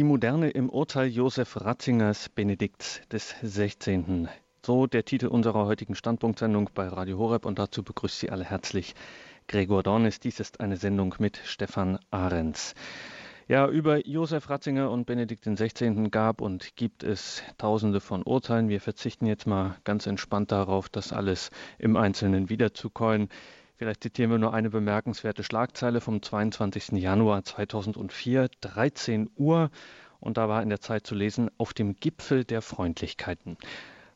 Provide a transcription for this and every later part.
Die Moderne im Urteil Josef Ratzingers Benedikts des 16. So der Titel unserer heutigen Standpunktsendung bei Radio Horeb und dazu begrüßt Sie alle herzlich Gregor Dornis. Dies ist eine Sendung mit Stefan Ahrens. Ja, über Josef Ratzinger und Benedikt XVI. gab und gibt es tausende von Urteilen. Wir verzichten jetzt mal ganz entspannt darauf, das alles im Einzelnen wiederzukäuen. Vielleicht zitieren wir nur eine bemerkenswerte Schlagzeile vom 22. Januar 2004, 13 Uhr. Und da war in der Zeit zu lesen, auf dem Gipfel der Freundlichkeiten.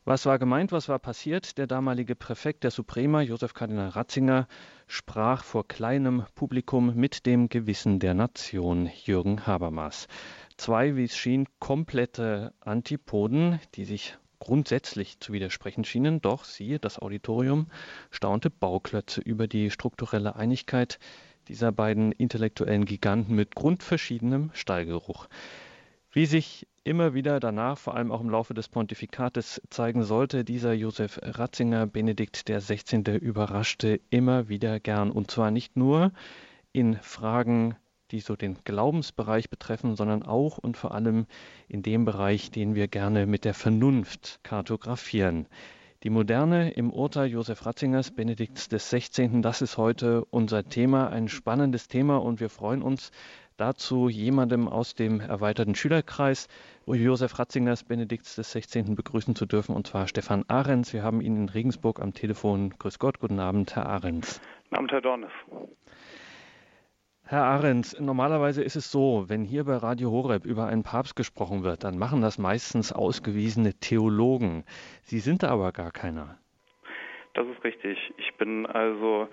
Was war gemeint, was war passiert? Der damalige Präfekt der Suprema, Josef Kardinal Ratzinger, sprach vor kleinem Publikum mit dem Gewissen der Nation, Jürgen Habermas. Zwei, wie es schien, komplette Antipoden, die sich grundsätzlich zu widersprechen schienen, doch siehe, das Auditorium staunte Bauklötze über die strukturelle Einigkeit dieser beiden intellektuellen Giganten mit grundverschiedenem Stallgeruch. Wie sich immer wieder danach, vor allem auch im Laufe des Pontifikates, zeigen sollte, dieser Josef Ratzinger, Benedikt XVI., überraschte immer wieder gern. Und zwar nicht nur in Fragen, die so den Glaubensbereich betreffen, sondern auch und vor allem in dem Bereich, den wir gerne mit der Vernunft kartografieren. Die Moderne im Urteil Josef Ratzingers, Benedikts XVI., das ist heute unser Thema, ein spannendes Thema und wir freuen uns, dazu jemandem aus dem erweiterten Schülerkreis Josef Ratzingers Benedikts des 16. begrüßen zu dürfen, und zwar Stefan Ahrens. Wir haben ihn in Regensburg am Telefon. Grüß Gott, guten Abend, Herr Ahrens. Guten Abend, Herr Dornes. Herr Ahrens, normalerweise ist es so, wenn hier bei Radio Horeb über einen Papst gesprochen wird, dann machen das meistens ausgewiesene Theologen. Sie sind aber gar keiner. Das ist richtig. Ich bin also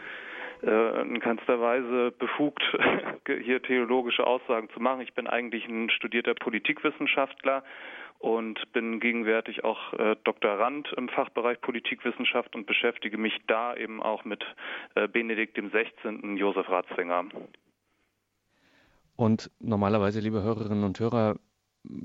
äh, in keinster Weise befugt, hier theologische Aussagen zu machen. Ich bin eigentlich ein studierter Politikwissenschaftler und bin gegenwärtig auch äh, Doktorand im Fachbereich Politikwissenschaft und beschäftige mich da eben auch mit äh, Benedikt dem 16. Josef Ratzinger. Und normalerweise, liebe Hörerinnen und Hörer,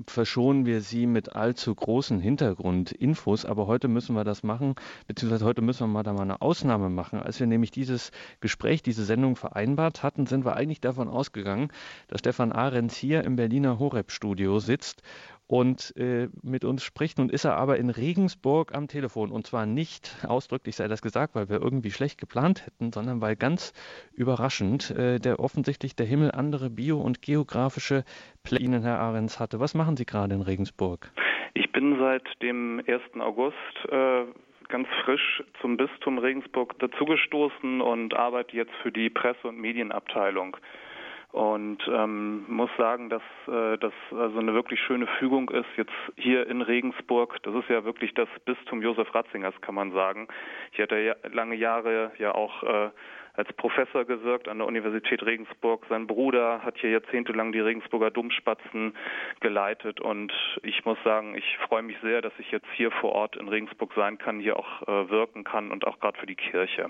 verschonen wir Sie mit allzu großen Hintergrundinfos, aber heute müssen wir das machen, beziehungsweise heute müssen wir mal da mal eine Ausnahme machen. Als wir nämlich dieses Gespräch, diese Sendung vereinbart hatten, sind wir eigentlich davon ausgegangen, dass Stefan Ahrens hier im Berliner Horeb-Studio sitzt und äh, mit uns spricht. Nun ist er aber in Regensburg am Telefon und zwar nicht ausdrücklich sei das gesagt, weil wir irgendwie schlecht geplant hätten, sondern weil ganz überraschend äh, der offensichtlich der Himmel andere bio- und geografische Pläne, Herr Ahrens, hatte. Was machen Sie gerade in Regensburg? Ich bin seit dem 1. August äh, ganz frisch zum Bistum Regensburg dazugestoßen und arbeite jetzt für die Presse- und Medienabteilung und ähm, muss sagen, dass äh, das also eine wirklich schöne Fügung ist jetzt hier in Regensburg. Das ist ja wirklich das Bistum Josef Ratzingers, kann man sagen. Ich hatte ja lange Jahre ja auch äh, als Professor gewirkt an der Universität Regensburg. Sein Bruder hat hier jahrzehntelang die Regensburger Domspatzen geleitet und ich muss sagen, ich freue mich sehr, dass ich jetzt hier vor Ort in Regensburg sein kann, hier auch äh, wirken kann und auch gerade für die Kirche.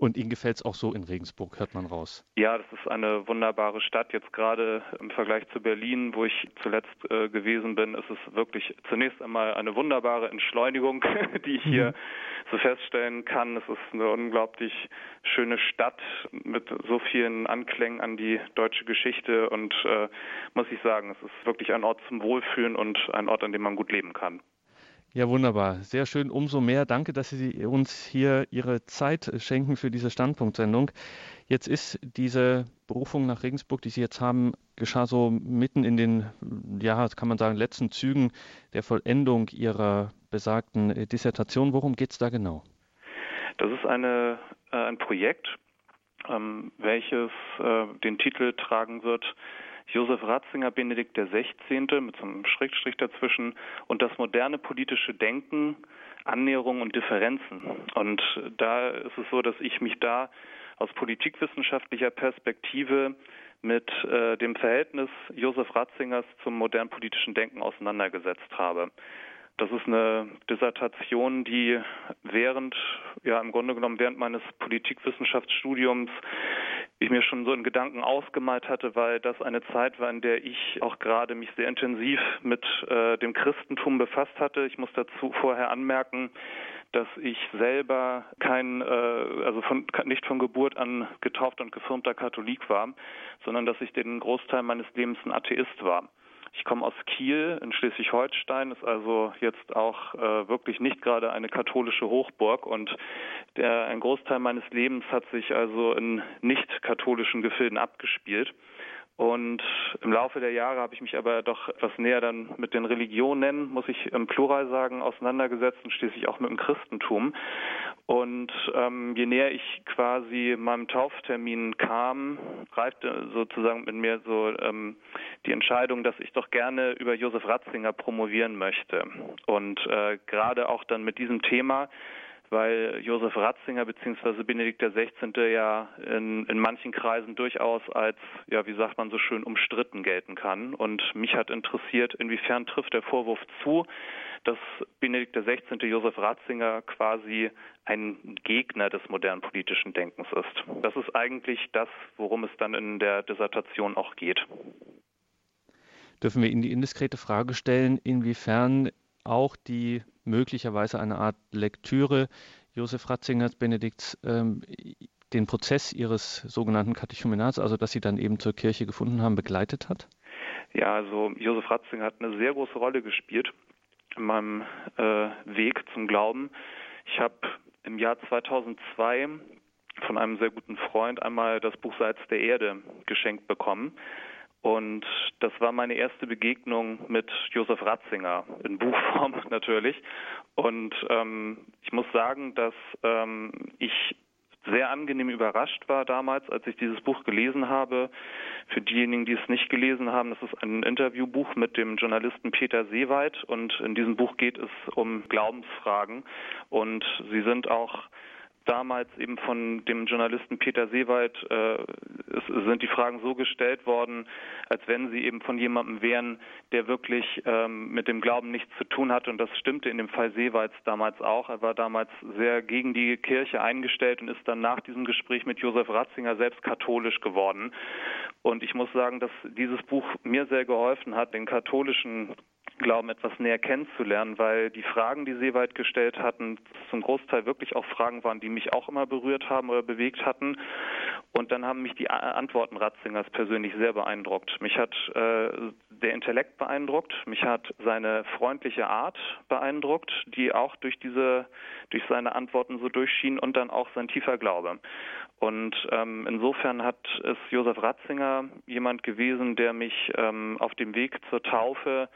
Und Ihnen gefällt es auch so in Regensburg, hört man raus. Ja, das ist eine wunderbare Stadt. Jetzt gerade im Vergleich zu Berlin, wo ich zuletzt äh, gewesen bin, ist es wirklich zunächst einmal eine wunderbare Entschleunigung, die ich hier mhm. so feststellen kann. Es ist eine unglaublich schöne Stadt mit so vielen Anklängen an die deutsche Geschichte und äh, muss ich sagen, es ist wirklich ein Ort zum Wohlfühlen und ein Ort, an dem man gut leben kann. Ja, wunderbar. Sehr schön. Umso mehr danke, dass Sie uns hier Ihre Zeit schenken für diese Standpunktsendung. Jetzt ist diese Berufung nach Regensburg, die Sie jetzt haben, geschah so mitten in den, ja, kann man sagen, letzten Zügen der Vollendung Ihrer besagten äh, Dissertation. Worum geht es da genau? Das ist eine, äh, ein Projekt, ähm, welches äh, den Titel tragen wird, Josef Ratzinger, Benedikt XVI. mit so einem Schrägstrich dazwischen und das moderne politische Denken, Annäherung und Differenzen. Und da ist es so, dass ich mich da aus politikwissenschaftlicher Perspektive mit äh, dem Verhältnis Josef Ratzingers zum modernen politischen Denken auseinandergesetzt habe. Das ist eine Dissertation, die während, ja im Grunde genommen während meines Politikwissenschaftsstudiums ich mir schon so in Gedanken ausgemalt hatte, weil das eine Zeit war, in der ich auch gerade mich sehr intensiv mit äh, dem Christentum befasst hatte. Ich muss dazu vorher anmerken, dass ich selber kein, äh, also von, nicht von Geburt an getauft und gefirmter Katholik war, sondern dass ich den Großteil meines Lebens ein Atheist war. Ich komme aus Kiel in Schleswig-Holstein, ist also jetzt auch äh, wirklich nicht gerade eine katholische Hochburg und der, ein Großteil meines Lebens hat sich also in nicht katholischen Gefilden abgespielt. Und im Laufe der Jahre habe ich mich aber doch etwas näher dann mit den Religionen, muss ich im Plural sagen, auseinandergesetzt und schließlich auch mit dem Christentum. Und ähm, je näher ich quasi meinem Tauftermin kam, reifte sozusagen mit mir so ähm, die Entscheidung, dass ich doch gerne über Josef Ratzinger promovieren möchte. Und äh, gerade auch dann mit diesem Thema weil Josef Ratzinger bzw. Benedikt XVI. ja in, in manchen Kreisen durchaus als, ja, wie sagt man so schön, umstritten gelten kann. Und mich hat interessiert, inwiefern trifft der Vorwurf zu, dass Benedikt XVI. Josef Ratzinger quasi ein Gegner des modernen politischen Denkens ist. Das ist eigentlich das, worum es dann in der Dissertation auch geht. Dürfen wir Ihnen die indiskrete Frage stellen, inwiefern auch die möglicherweise eine Art Lektüre Josef Ratzingers Benedikts ähm, den Prozess Ihres sogenannten Katechumenats, also dass Sie dann eben zur Kirche gefunden haben, begleitet hat? Ja, also Josef Ratzinger hat eine sehr große Rolle gespielt in meinem äh, Weg zum Glauben. Ich habe im Jahr 2002 von einem sehr guten Freund einmal das Buch Salz der Erde geschenkt bekommen. Und das war meine erste Begegnung mit Josef Ratzinger, in Buchform natürlich. Und ähm, ich muss sagen, dass ähm, ich sehr angenehm überrascht war damals, als ich dieses Buch gelesen habe. Für diejenigen, die es nicht gelesen haben, das ist ein Interviewbuch mit dem Journalisten Peter Seewald und in diesem Buch geht es um Glaubensfragen und sie sind auch damals eben von dem Journalisten Peter Seewald äh, sind die Fragen so gestellt worden, als wenn sie eben von jemandem wären, der wirklich ähm, mit dem Glauben nichts zu tun hatte. Und das stimmte in dem Fall Seewalds damals auch. Er war damals sehr gegen die Kirche eingestellt und ist dann nach diesem Gespräch mit Josef Ratzinger selbst katholisch geworden. Und ich muss sagen, dass dieses Buch mir sehr geholfen hat, den katholischen Glauben etwas näher kennenzulernen, weil die Fragen, die Seewald gestellt hatten, zum Großteil wirklich auch Fragen waren, die mich auch immer berührt haben oder bewegt hatten. Und dann haben mich die Antworten Ratzingers persönlich sehr beeindruckt. Mich hat äh, der Intellekt beeindruckt, mich hat seine freundliche Art beeindruckt, die auch durch diese, durch seine Antworten so durchschien und dann auch sein tiefer Glaube. Und ähm, insofern hat es Josef Ratzinger jemand gewesen, der mich ähm, auf dem Weg zur Taufe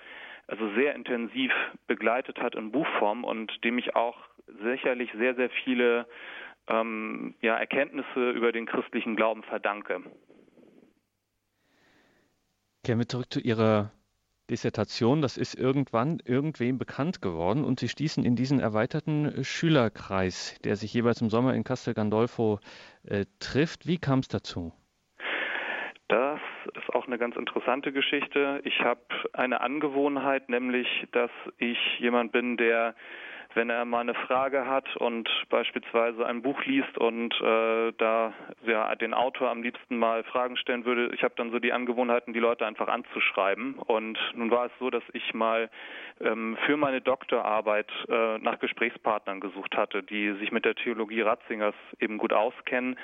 also sehr intensiv begleitet hat in Buchform und dem ich auch sicherlich sehr, sehr viele ähm, ja, Erkenntnisse über den christlichen Glauben verdanke. Kehren wir zurück zu Ihrer Dissertation. Das ist irgendwann irgendwem bekannt geworden und Sie stießen in diesen erweiterten Schülerkreis, der sich jeweils im Sommer in Castel Gandolfo äh, trifft. Wie kam es dazu? Ist auch eine ganz interessante Geschichte. Ich habe eine Angewohnheit, nämlich, dass ich jemand bin, der wenn er mal eine Frage hat und beispielsweise ein Buch liest und äh, da ja, den Autor am liebsten mal Fragen stellen würde, ich habe dann so die Angewohnheiten, die Leute einfach anzuschreiben. Und nun war es so, dass ich mal ähm, für meine Doktorarbeit äh, nach Gesprächspartnern gesucht hatte, die sich mit der Theologie Ratzingers eben gut auskennen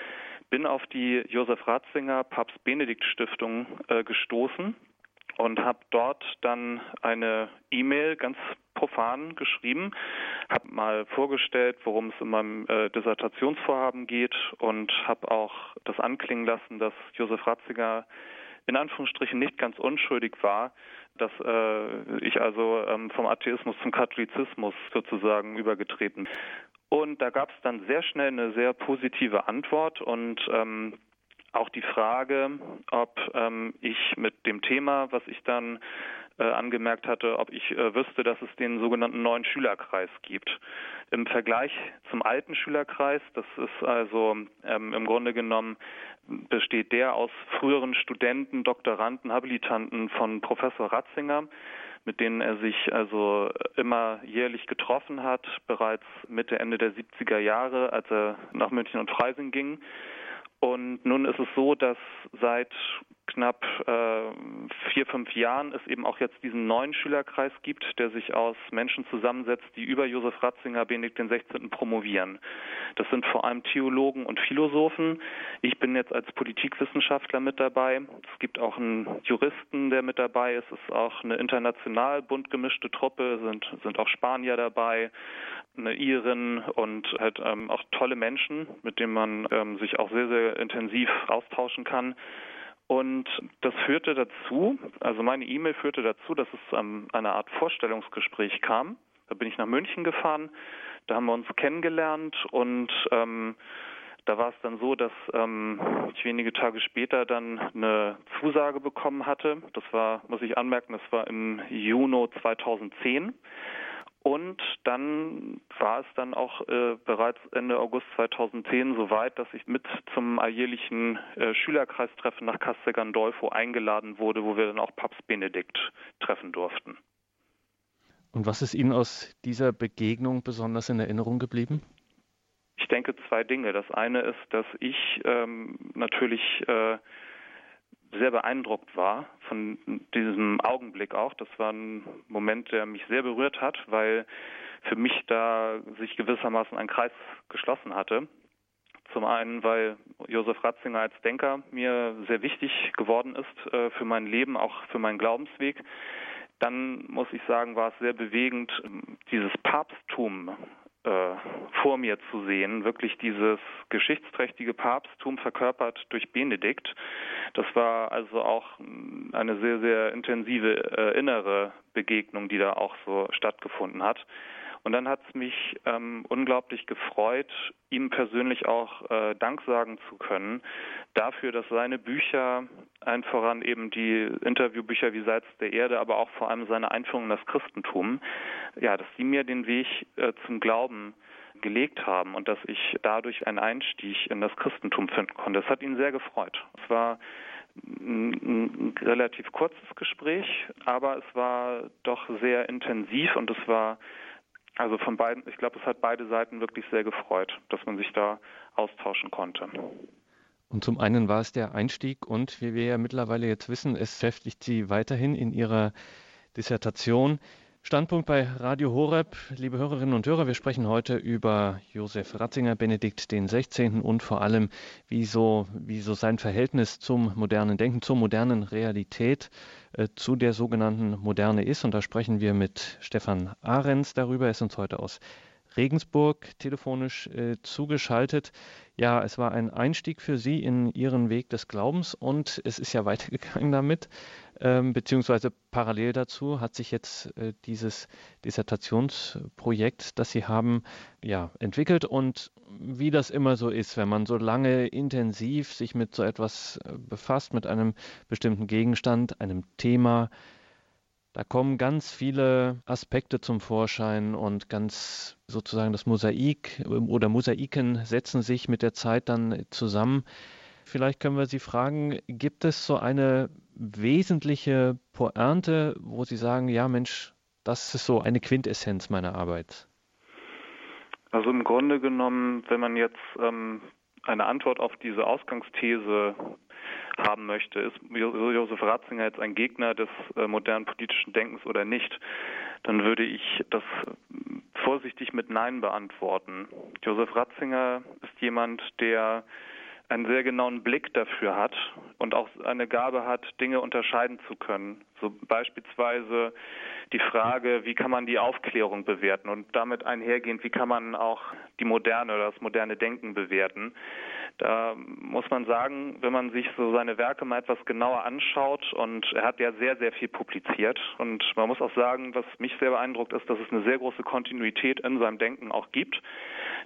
bin auf die Josef Ratzinger Papst Benedikt Stiftung äh, gestoßen und habe dort dann eine E-Mail ganz profan geschrieben, habe mal vorgestellt, worum es in meinem äh, Dissertationsvorhaben geht und habe auch das anklingen lassen, dass Josef Ratzinger in Anführungsstrichen nicht ganz unschuldig war, dass äh, ich also ähm, vom Atheismus zum Katholizismus sozusagen übergetreten und da gab es dann sehr schnell eine sehr positive Antwort und ähm, auch die Frage, ob ähm, ich mit dem Thema, was ich dann äh, angemerkt hatte, ob ich äh, wüsste, dass es den sogenannten neuen Schülerkreis gibt. Im Vergleich zum alten Schülerkreis, das ist also ähm, im Grunde genommen besteht der aus früheren Studenten, Doktoranden, Habilitanten von Professor Ratzinger mit denen er sich also immer jährlich getroffen hat, bereits Mitte, Ende der 70er Jahre, als er nach München und Freising ging. Und nun ist es so, dass seit knapp äh, vier, fünf Jahren es eben auch jetzt diesen neuen Schülerkreis gibt, der sich aus Menschen zusammensetzt, die über Josef Ratzinger Benedikt den 16. promovieren. Das sind vor allem Theologen und Philosophen. Ich bin jetzt als Politikwissenschaftler mit dabei. Es gibt auch einen Juristen, der mit dabei ist. Es ist auch eine international bunt gemischte Truppe, sind, sind auch Spanier dabei, eine Irin und halt ähm, auch tolle Menschen, mit denen man ähm, sich auch sehr, sehr intensiv austauschen kann. Und das führte dazu, also meine E-Mail führte dazu, dass es ähm, eine Art Vorstellungsgespräch kam. Da bin ich nach München gefahren, da haben wir uns kennengelernt und ähm, da war es dann so, dass ähm, ich wenige Tage später dann eine Zusage bekommen hatte. Das war, muss ich anmerken, das war im Juni 2010. Und dann war es dann auch äh, bereits Ende August 2010 soweit, dass ich mit zum alljährlichen äh, Schülerkreistreffen nach Castel Gandolfo eingeladen wurde, wo wir dann auch Papst Benedikt treffen durften. Und was ist Ihnen aus dieser Begegnung besonders in Erinnerung geblieben? Ich denke zwei Dinge. Das eine ist, dass ich ähm, natürlich äh, sehr beeindruckt war von diesem Augenblick auch. Das war ein Moment, der mich sehr berührt hat, weil für mich da sich gewissermaßen ein Kreis geschlossen hatte. Zum einen, weil Josef Ratzinger als Denker mir sehr wichtig geworden ist äh, für mein Leben, auch für meinen Glaubensweg. Dann muss ich sagen, war es sehr bewegend, dieses Papsttum äh, vor mir zu sehen, wirklich dieses geschichtsträchtige Papsttum verkörpert durch Benedikt. Das war also auch eine sehr, sehr intensive äh, innere Begegnung, die da auch so stattgefunden hat. Und dann hat es mich ähm, unglaublich gefreut, ihm persönlich auch äh, Dank sagen zu können dafür, dass seine Bücher, ein voran eben die Interviewbücher wie Salz der Erde, aber auch vor allem seine Einführung in das Christentum, ja, dass sie mir den Weg äh, zum Glauben gelegt haben und dass ich dadurch einen Einstieg in das Christentum finden konnte. Das hat ihn sehr gefreut. Es war ein, ein relativ kurzes Gespräch, aber es war doch sehr intensiv und es war also von beiden, ich glaube, es hat beide Seiten wirklich sehr gefreut, dass man sich da austauschen konnte. Und zum einen war es der Einstieg und wie wir ja mittlerweile jetzt wissen, es beschäftigt Sie weiterhin in Ihrer Dissertation. Standpunkt bei Radio Horeb, liebe Hörerinnen und Hörer, wir sprechen heute über Josef Ratzinger, Benedikt den 16. und vor allem, wie so, wie so sein Verhältnis zum modernen Denken, zur modernen Realität, äh, zu der sogenannten Moderne ist. Und da sprechen wir mit Stefan Ahrens darüber. Er ist uns heute aus Regensburg telefonisch äh, zugeschaltet. Ja, es war ein Einstieg für Sie in Ihren Weg des Glaubens und es ist ja weitergegangen damit, ähm, beziehungsweise parallel dazu hat sich jetzt äh, dieses Dissertationsprojekt, das Sie haben, ja, entwickelt und wie das immer so ist, wenn man so lange intensiv sich mit so etwas äh, befasst, mit einem bestimmten Gegenstand, einem Thema, da kommen ganz viele Aspekte zum Vorschein und ganz sozusagen das Mosaik oder Mosaiken setzen sich mit der Zeit dann zusammen. Vielleicht können wir Sie fragen, gibt es so eine wesentliche Pointe, wo Sie sagen, ja Mensch, das ist so eine Quintessenz meiner Arbeit? Also im Grunde genommen, wenn man jetzt ähm, eine Antwort auf diese Ausgangsthese haben möchte. Ist Josef Ratzinger jetzt ein Gegner des äh, modernen politischen Denkens oder nicht? Dann würde ich das vorsichtig mit Nein beantworten. Josef Ratzinger ist jemand, der einen sehr genauen Blick dafür hat und auch eine Gabe hat, Dinge unterscheiden zu können. So beispielsweise die Frage, wie kann man die Aufklärung bewerten und damit einhergehend, wie kann man auch die moderne oder das moderne Denken bewerten. Da muss man sagen, wenn man sich so seine Werke mal etwas genauer anschaut und er hat ja sehr, sehr viel publiziert. Und man muss auch sagen, was mich sehr beeindruckt ist, dass es eine sehr große Kontinuität in seinem Denken auch gibt,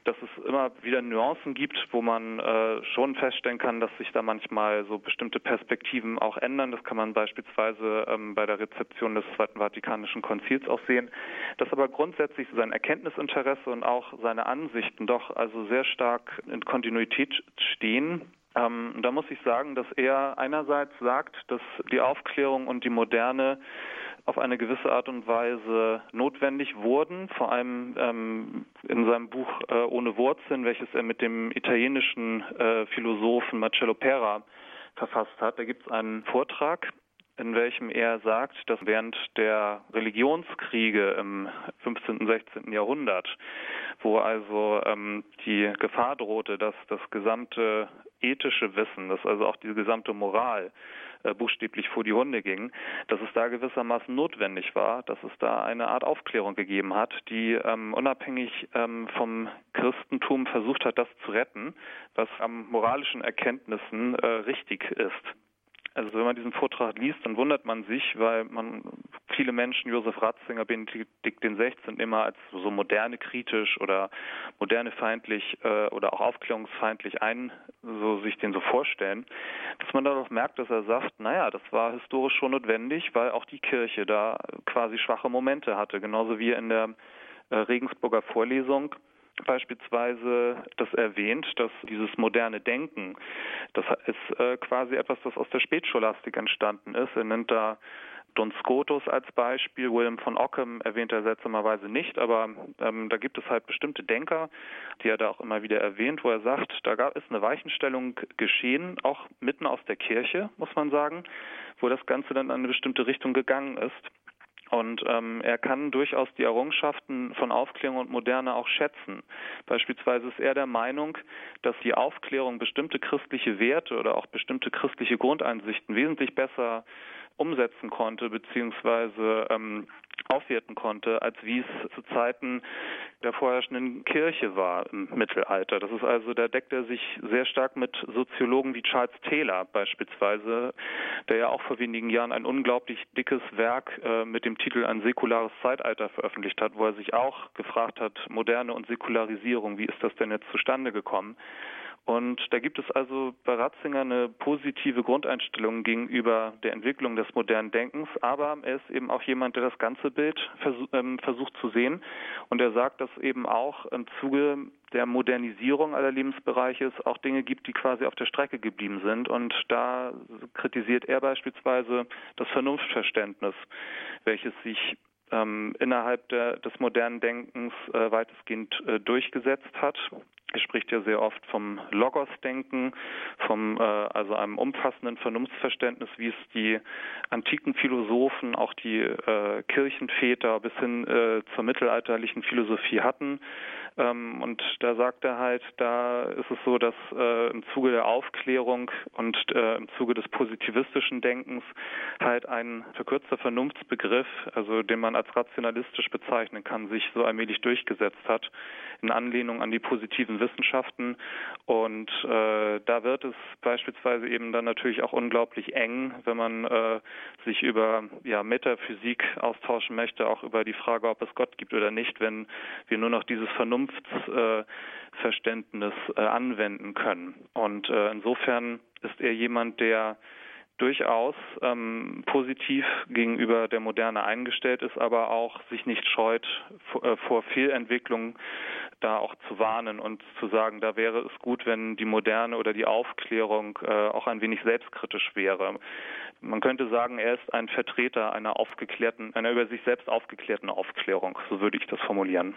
dass es immer wieder Nuancen gibt, wo man äh, schon feststellen kann, dass sich da manchmal so bestimmte Perspektiven auch ändern. Das kann man beispielsweise ähm, bei der Rezeption des Zweiten Vatikanischen Konzils auch sehen, dass aber grundsätzlich sein Erkenntnisinteresse und auch seine Ansichten doch also sehr stark in Kontinuität stehen. Ähm, da muss ich sagen, dass er einerseits sagt, dass die Aufklärung und die Moderne auf eine gewisse Art und Weise notwendig wurden, vor allem ähm, in seinem Buch äh, Ohne Wurzeln, welches er mit dem italienischen äh, Philosophen Marcello Pera verfasst hat. Da gibt es einen Vortrag, in welchem er sagt, dass während der Religionskriege im 15. und 16. Jahrhundert, wo also ähm, die Gefahr drohte, dass das gesamte ethische Wissen, dass also auch die gesamte Moral äh, buchstäblich vor die Hunde ging, dass es da gewissermaßen notwendig war, dass es da eine Art Aufklärung gegeben hat, die ähm, unabhängig ähm, vom Christentum versucht hat, das zu retten, was am moralischen Erkenntnissen äh, richtig ist. Also wenn man diesen Vortrag liest, dann wundert man sich, weil man viele Menschen Josef Ratzinger, Benedikt XVI. immer als so moderne kritisch oder moderne feindlich äh, oder auch aufklärungsfeindlich ein, so sich den so vorstellen, dass man darauf merkt, dass er sagt, naja, das war historisch schon notwendig, weil auch die Kirche da quasi schwache Momente hatte, genauso wie in der äh, Regensburger Vorlesung beispielsweise das erwähnt, dass dieses moderne Denken, das ist äh, quasi etwas, das aus der Spätscholastik entstanden ist. Er nennt da Don Scotus als Beispiel, William von Ockham erwähnt er seltsamerweise nicht, aber ähm, da gibt es halt bestimmte Denker, die er da auch immer wieder erwähnt, wo er sagt, da gab es eine Weichenstellung geschehen, auch mitten aus der Kirche, muss man sagen, wo das Ganze dann in eine bestimmte Richtung gegangen ist. Und ähm, er kann durchaus die Errungenschaften von Aufklärung und Moderne auch schätzen. Beispielsweise ist er der Meinung, dass die Aufklärung bestimmte christliche Werte oder auch bestimmte christliche Grundeinsichten wesentlich besser umsetzen konnte, beziehungsweise ähm, aufwerten konnte, als wie es zu Zeiten der vorherrschenden Kirche war im Mittelalter. Das ist also, da deckt er sich sehr stark mit Soziologen wie Charles Taylor beispielsweise, der ja auch vor wenigen Jahren ein unglaublich dickes Werk äh, mit dem Titel Ein säkulares Zeitalter veröffentlicht hat, wo er sich auch gefragt hat, moderne und Säkularisierung, wie ist das denn jetzt zustande gekommen? Und da gibt es also bei Ratzinger eine positive Grundeinstellung gegenüber der Entwicklung des modernen Denkens, aber er ist eben auch jemand, der das ganze Bild versuch, ähm, versucht zu sehen. Und er sagt, dass eben auch im Zuge der Modernisierung aller Lebensbereiche es auch Dinge gibt, die quasi auf der Strecke geblieben sind. Und da kritisiert er beispielsweise das Vernunftverständnis, welches sich ähm, innerhalb der, des modernen Denkens äh, weitestgehend äh, durchgesetzt hat. Er spricht ja sehr oft vom Logos-Denken, vom äh, also einem umfassenden Vernunftsverständnis, wie es die antiken Philosophen, auch die äh, Kirchenväter bis hin äh, zur mittelalterlichen Philosophie hatten. Ähm, und da sagt er halt, da ist es so, dass äh, im Zuge der Aufklärung und äh, im Zuge des positivistischen Denkens halt ein verkürzter Vernunftsbegriff, also den man als rationalistisch bezeichnen kann, sich so allmählich durchgesetzt hat in Anlehnung an die positiven Wissenschaften. Und äh, da wird es beispielsweise eben dann natürlich auch unglaublich eng, wenn man äh, sich über ja, Metaphysik austauschen möchte, auch über die Frage, ob es Gott gibt oder nicht, wenn wir nur noch dieses Vernunft Vernunftsverständnis äh, anwenden können. Und äh, insofern ist er jemand, der durchaus ähm, positiv gegenüber der Moderne eingestellt ist, aber auch sich nicht scheut, äh, vor Fehlentwicklungen da auch zu warnen und zu sagen, da wäre es gut, wenn die Moderne oder die Aufklärung äh, auch ein wenig selbstkritisch wäre. Man könnte sagen, er ist ein Vertreter einer aufgeklärten, einer über sich selbst aufgeklärten Aufklärung, so würde ich das formulieren.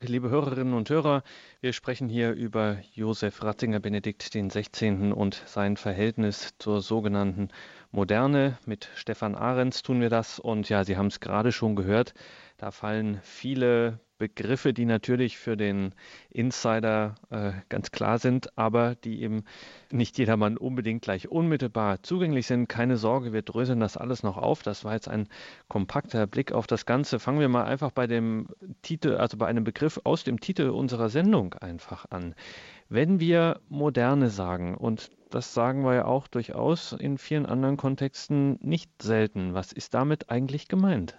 Liebe Hörerinnen und Hörer, wir sprechen hier über Josef Ratzinger Benedikt 16. und sein Verhältnis zur sogenannten Moderne. Mit Stefan Ahrens tun wir das und ja, Sie haben es gerade schon gehört, da fallen viele Begriffe, die natürlich für den Insider äh, ganz klar sind, aber die eben nicht jedermann unbedingt gleich unmittelbar zugänglich sind. Keine Sorge, wir dröseln das alles noch auf. Das war jetzt ein kompakter Blick auf das Ganze. Fangen wir mal einfach bei dem Titel, also bei einem Begriff aus dem Titel unserer Sendung einfach an. Wenn wir Moderne sagen, und das sagen wir ja auch durchaus in vielen anderen Kontexten nicht selten, was ist damit eigentlich gemeint?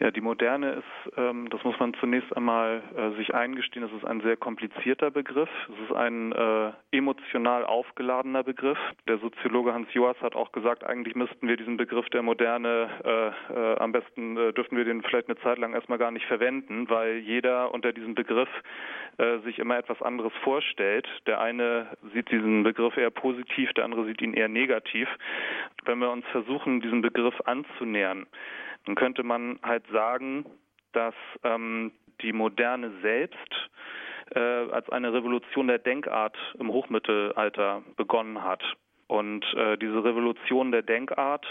Ja, die Moderne ist, ähm, das muss man zunächst einmal äh, sich eingestehen, das ist ein sehr komplizierter Begriff. Es ist ein äh, emotional aufgeladener Begriff. Der Soziologe Hans Joas hat auch gesagt, eigentlich müssten wir diesen Begriff der Moderne äh, äh am besten äh, dürften wir den vielleicht eine Zeit lang erstmal gar nicht verwenden, weil jeder unter diesem Begriff äh, sich immer etwas anderes vorstellt. Der eine sieht diesen Begriff eher positiv, der andere sieht ihn eher negativ. Wenn wir uns versuchen, diesen Begriff anzunähern, dann könnte man halt sagen, dass ähm, die Moderne selbst äh, als eine Revolution der Denkart im Hochmittelalter begonnen hat. Und äh, diese Revolution der Denkart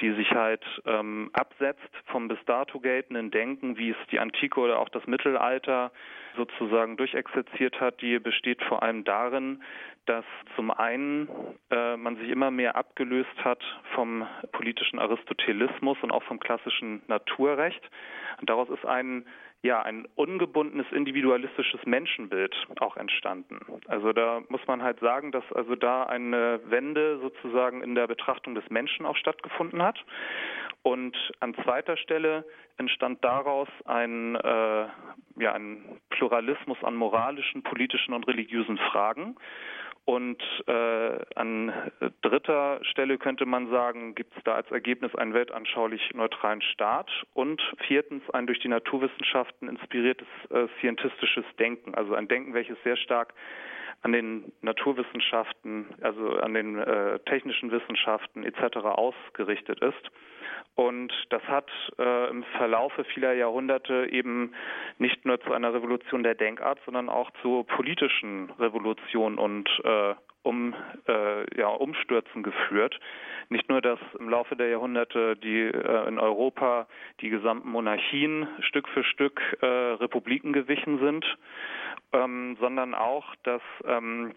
die sich halt ähm, absetzt vom bis dato geltenden Denken, wie es die Antike oder auch das Mittelalter sozusagen durchexerziert hat, die besteht vor allem darin, dass zum einen äh, man sich immer mehr abgelöst hat vom politischen Aristotelismus und auch vom klassischen Naturrecht. Und daraus ist ein ja, ein ungebundenes individualistisches Menschenbild auch entstanden. Also da muss man halt sagen, dass also da eine Wende sozusagen in der Betrachtung des Menschen auch stattgefunden hat. Und an zweiter Stelle entstand daraus ein, äh, ja, ein Pluralismus an moralischen, politischen und religiösen Fragen. Und äh, an dritter Stelle könnte man sagen, gibt es da als Ergebnis einen weltanschaulich neutralen Staat und viertens ein durch die Naturwissenschaften inspiriertes äh, scientistisches Denken, also ein Denken, welches sehr stark an den Naturwissenschaften, also an den äh, technischen Wissenschaften etc. ausgerichtet ist. Und das hat äh, im Verlaufe vieler Jahrhunderte eben nicht nur zu einer Revolution der Denkart, sondern auch zu politischen Revolutionen und äh, um, äh, ja, Umstürzen geführt. Nicht nur, dass im Laufe der Jahrhunderte die äh, in Europa die gesamten Monarchien Stück für Stück äh, Republiken gewichen sind, ähm, sondern auch, dass ähm,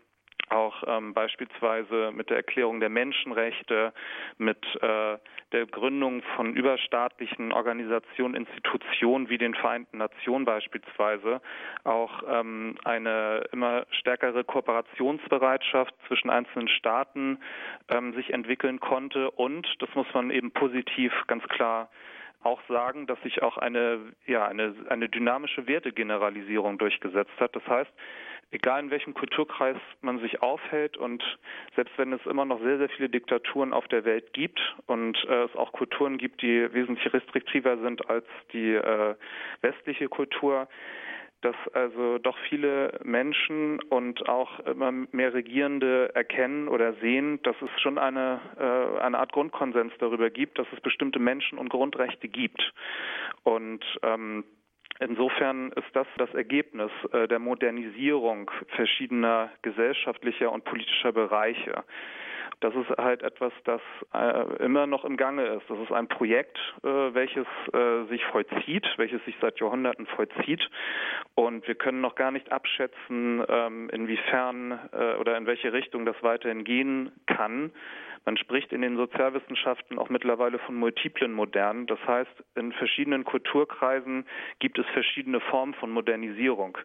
auch ähm, beispielsweise mit der Erklärung der Menschenrechte, mit äh, der Gründung von überstaatlichen Organisationen, Institutionen wie den Vereinten Nationen beispielsweise, auch ähm, eine immer stärkere Kooperationsbereitschaft zwischen einzelnen Staaten ähm, sich entwickeln konnte. Und, das muss man eben positiv ganz klar auch sagen, dass sich auch eine, ja, eine, eine dynamische Wertegeneralisierung durchgesetzt hat. Das heißt, egal in welchem Kulturkreis man sich aufhält und selbst wenn es immer noch sehr, sehr viele Diktaturen auf der Welt gibt und äh, es auch Kulturen gibt, die wesentlich restriktiver sind als die äh, westliche Kultur, dass also doch viele Menschen und auch immer mehr Regierende erkennen oder sehen, dass es schon eine, äh, eine Art Grundkonsens darüber gibt, dass es bestimmte Menschen- und Grundrechte gibt. Und ähm, Insofern ist das das Ergebnis äh, der Modernisierung verschiedener gesellschaftlicher und politischer Bereiche. Das ist halt etwas, das äh, immer noch im Gange ist. Das ist ein Projekt, äh, welches äh, sich vollzieht, welches sich seit Jahrhunderten vollzieht. Und wir können noch gar nicht abschätzen, ähm, inwiefern äh, oder in welche Richtung das weiterhin gehen kann. Man spricht in den Sozialwissenschaften auch mittlerweile von multiplen Modernen. Das heißt, in verschiedenen Kulturkreisen gibt es verschiedene Formen von Modernisierung.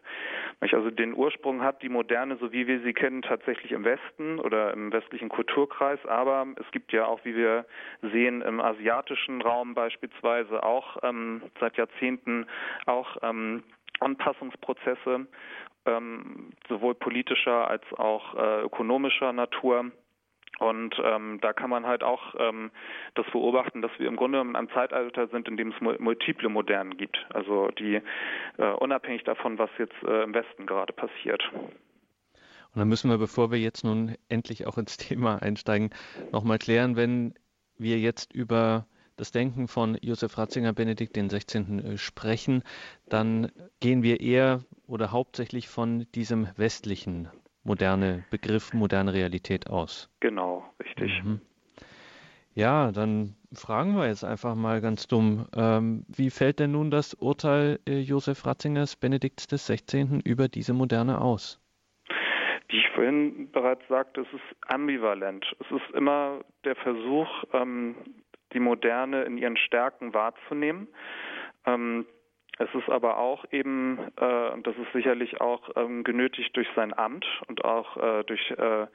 Also den Ursprung hat die Moderne, so wie wir sie kennen, tatsächlich im Westen oder im westlichen Kulturkreis. Aber es gibt ja auch, wie wir sehen, im asiatischen Raum beispielsweise auch ähm, seit Jahrzehnten auch ähm, Anpassungsprozesse, ähm, sowohl politischer als auch äh, ökonomischer Natur. Und ähm, da kann man halt auch ähm, das beobachten, dass wir im Grunde in einem Zeitalter sind, in dem es multiple Modernen gibt. Also die äh, unabhängig davon, was jetzt äh, im Westen gerade passiert. Und dann müssen wir, bevor wir jetzt nun endlich auch ins Thema einsteigen, nochmal klären, wenn wir jetzt über das Denken von Josef Ratzinger Benedikt XVI. Äh, sprechen, dann gehen wir eher oder hauptsächlich von diesem westlichen moderne Begriff, moderne Realität aus. Genau, richtig. Mhm. Ja, dann fragen wir jetzt einfach mal ganz dumm. Ähm, wie fällt denn nun das Urteil äh, Josef Ratzingers Benedikts XVI. über diese Moderne aus? Wie ich vorhin bereits sagte, es ist ambivalent. Es ist immer der Versuch, ähm, die Moderne in ihren Stärken wahrzunehmen. Ähm, es ist aber auch eben, äh, das ist sicherlich auch ähm, genötigt durch sein Amt und auch äh, durch äh,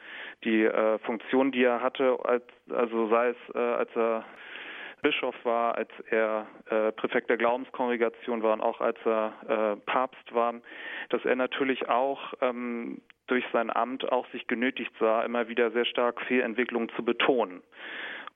die äh, Funktion, die er hatte, als, also sei es, äh, als er Bischof war, als er äh, Präfekt der Glaubenskongregation war und auch als er äh, Papst war, dass er natürlich auch ähm, durch sein Amt auch sich genötigt sah, immer wieder sehr stark Fehlentwicklungen zu betonen.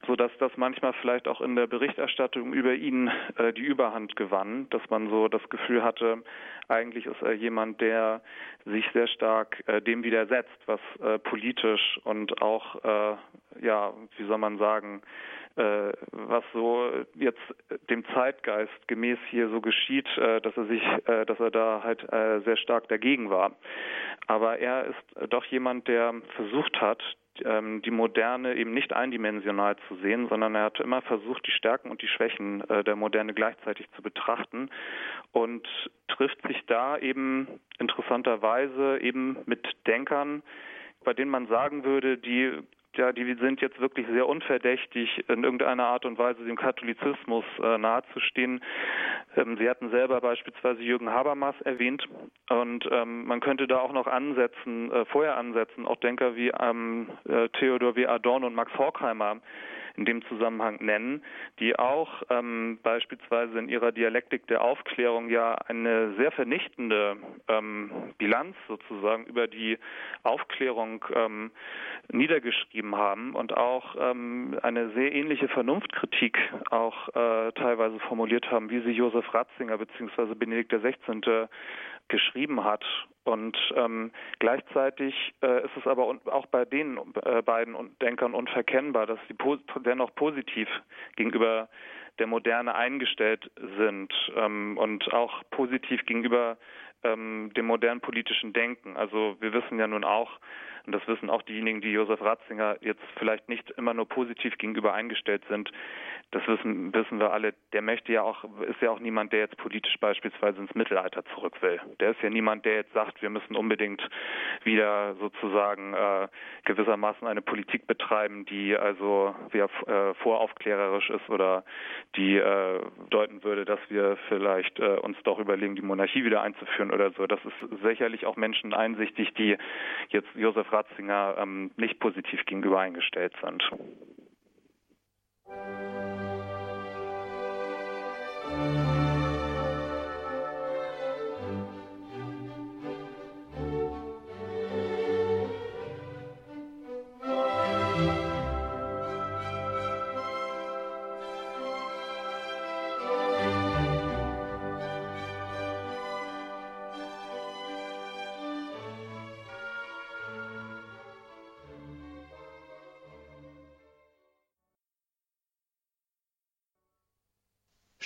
So dass das manchmal vielleicht auch in der Berichterstattung über ihn äh, die Überhand gewann, dass man so das Gefühl hatte, eigentlich ist er jemand, der sich sehr stark äh, dem widersetzt, was äh, politisch und auch, äh, ja, wie soll man sagen, äh, was so jetzt dem Zeitgeist gemäß hier so geschieht, äh, dass er sich, dass er da halt sehr stark dagegen war. Aber er ist doch jemand, der versucht hat, die Moderne eben nicht eindimensional zu sehen, sondern er hat immer versucht, die Stärken und die Schwächen äh, der Moderne gleichzeitig zu betrachten und trifft sich da eben interessanterweise eben mit Denkern, bei denen man sagen würde, die ja, die sind jetzt wirklich sehr unverdächtig, in irgendeiner Art und Weise dem Katholizismus äh, nahezustehen. Ähm, Sie hatten selber beispielsweise Jürgen Habermas erwähnt und ähm, man könnte da auch noch ansetzen, äh, vorher ansetzen, auch Denker wie ähm, äh, Theodor W. Adorno und Max Horkheimer, in dem Zusammenhang nennen, die auch ähm, beispielsweise in ihrer Dialektik der Aufklärung ja eine sehr vernichtende ähm, Bilanz sozusagen über die Aufklärung ähm, niedergeschrieben haben und auch ähm, eine sehr ähnliche Vernunftkritik auch äh, teilweise formuliert haben, wie sie Josef Ratzinger bzw. Benedikt XVI geschrieben hat. Und ähm, gleichzeitig äh, ist es aber auch bei den äh, beiden Denkern unverkennbar, dass sie dennoch positiv gegenüber der Moderne eingestellt sind ähm, und auch positiv gegenüber ähm, dem modernen politischen Denken. Also wir wissen ja nun auch, und das wissen auch diejenigen, die Josef Ratzinger jetzt vielleicht nicht immer nur positiv gegenüber eingestellt sind, das wissen, wissen wir alle, der möchte ja auch, ist ja auch niemand, der jetzt politisch beispielsweise ins Mittelalter zurück will. Der ist ja niemand, der jetzt sagt, wir müssen unbedingt wieder sozusagen äh, gewissermaßen eine Politik betreiben, die also ja, äh, voraufklärerisch ist oder die äh, deuten würde, dass wir vielleicht äh, uns doch überlegen, die Monarchie wieder einzuführen oder so. Das ist sicherlich auch Menschen einsichtig, die jetzt Josef Ratzinger ähm, nicht positiv gegenüber eingestellt sind.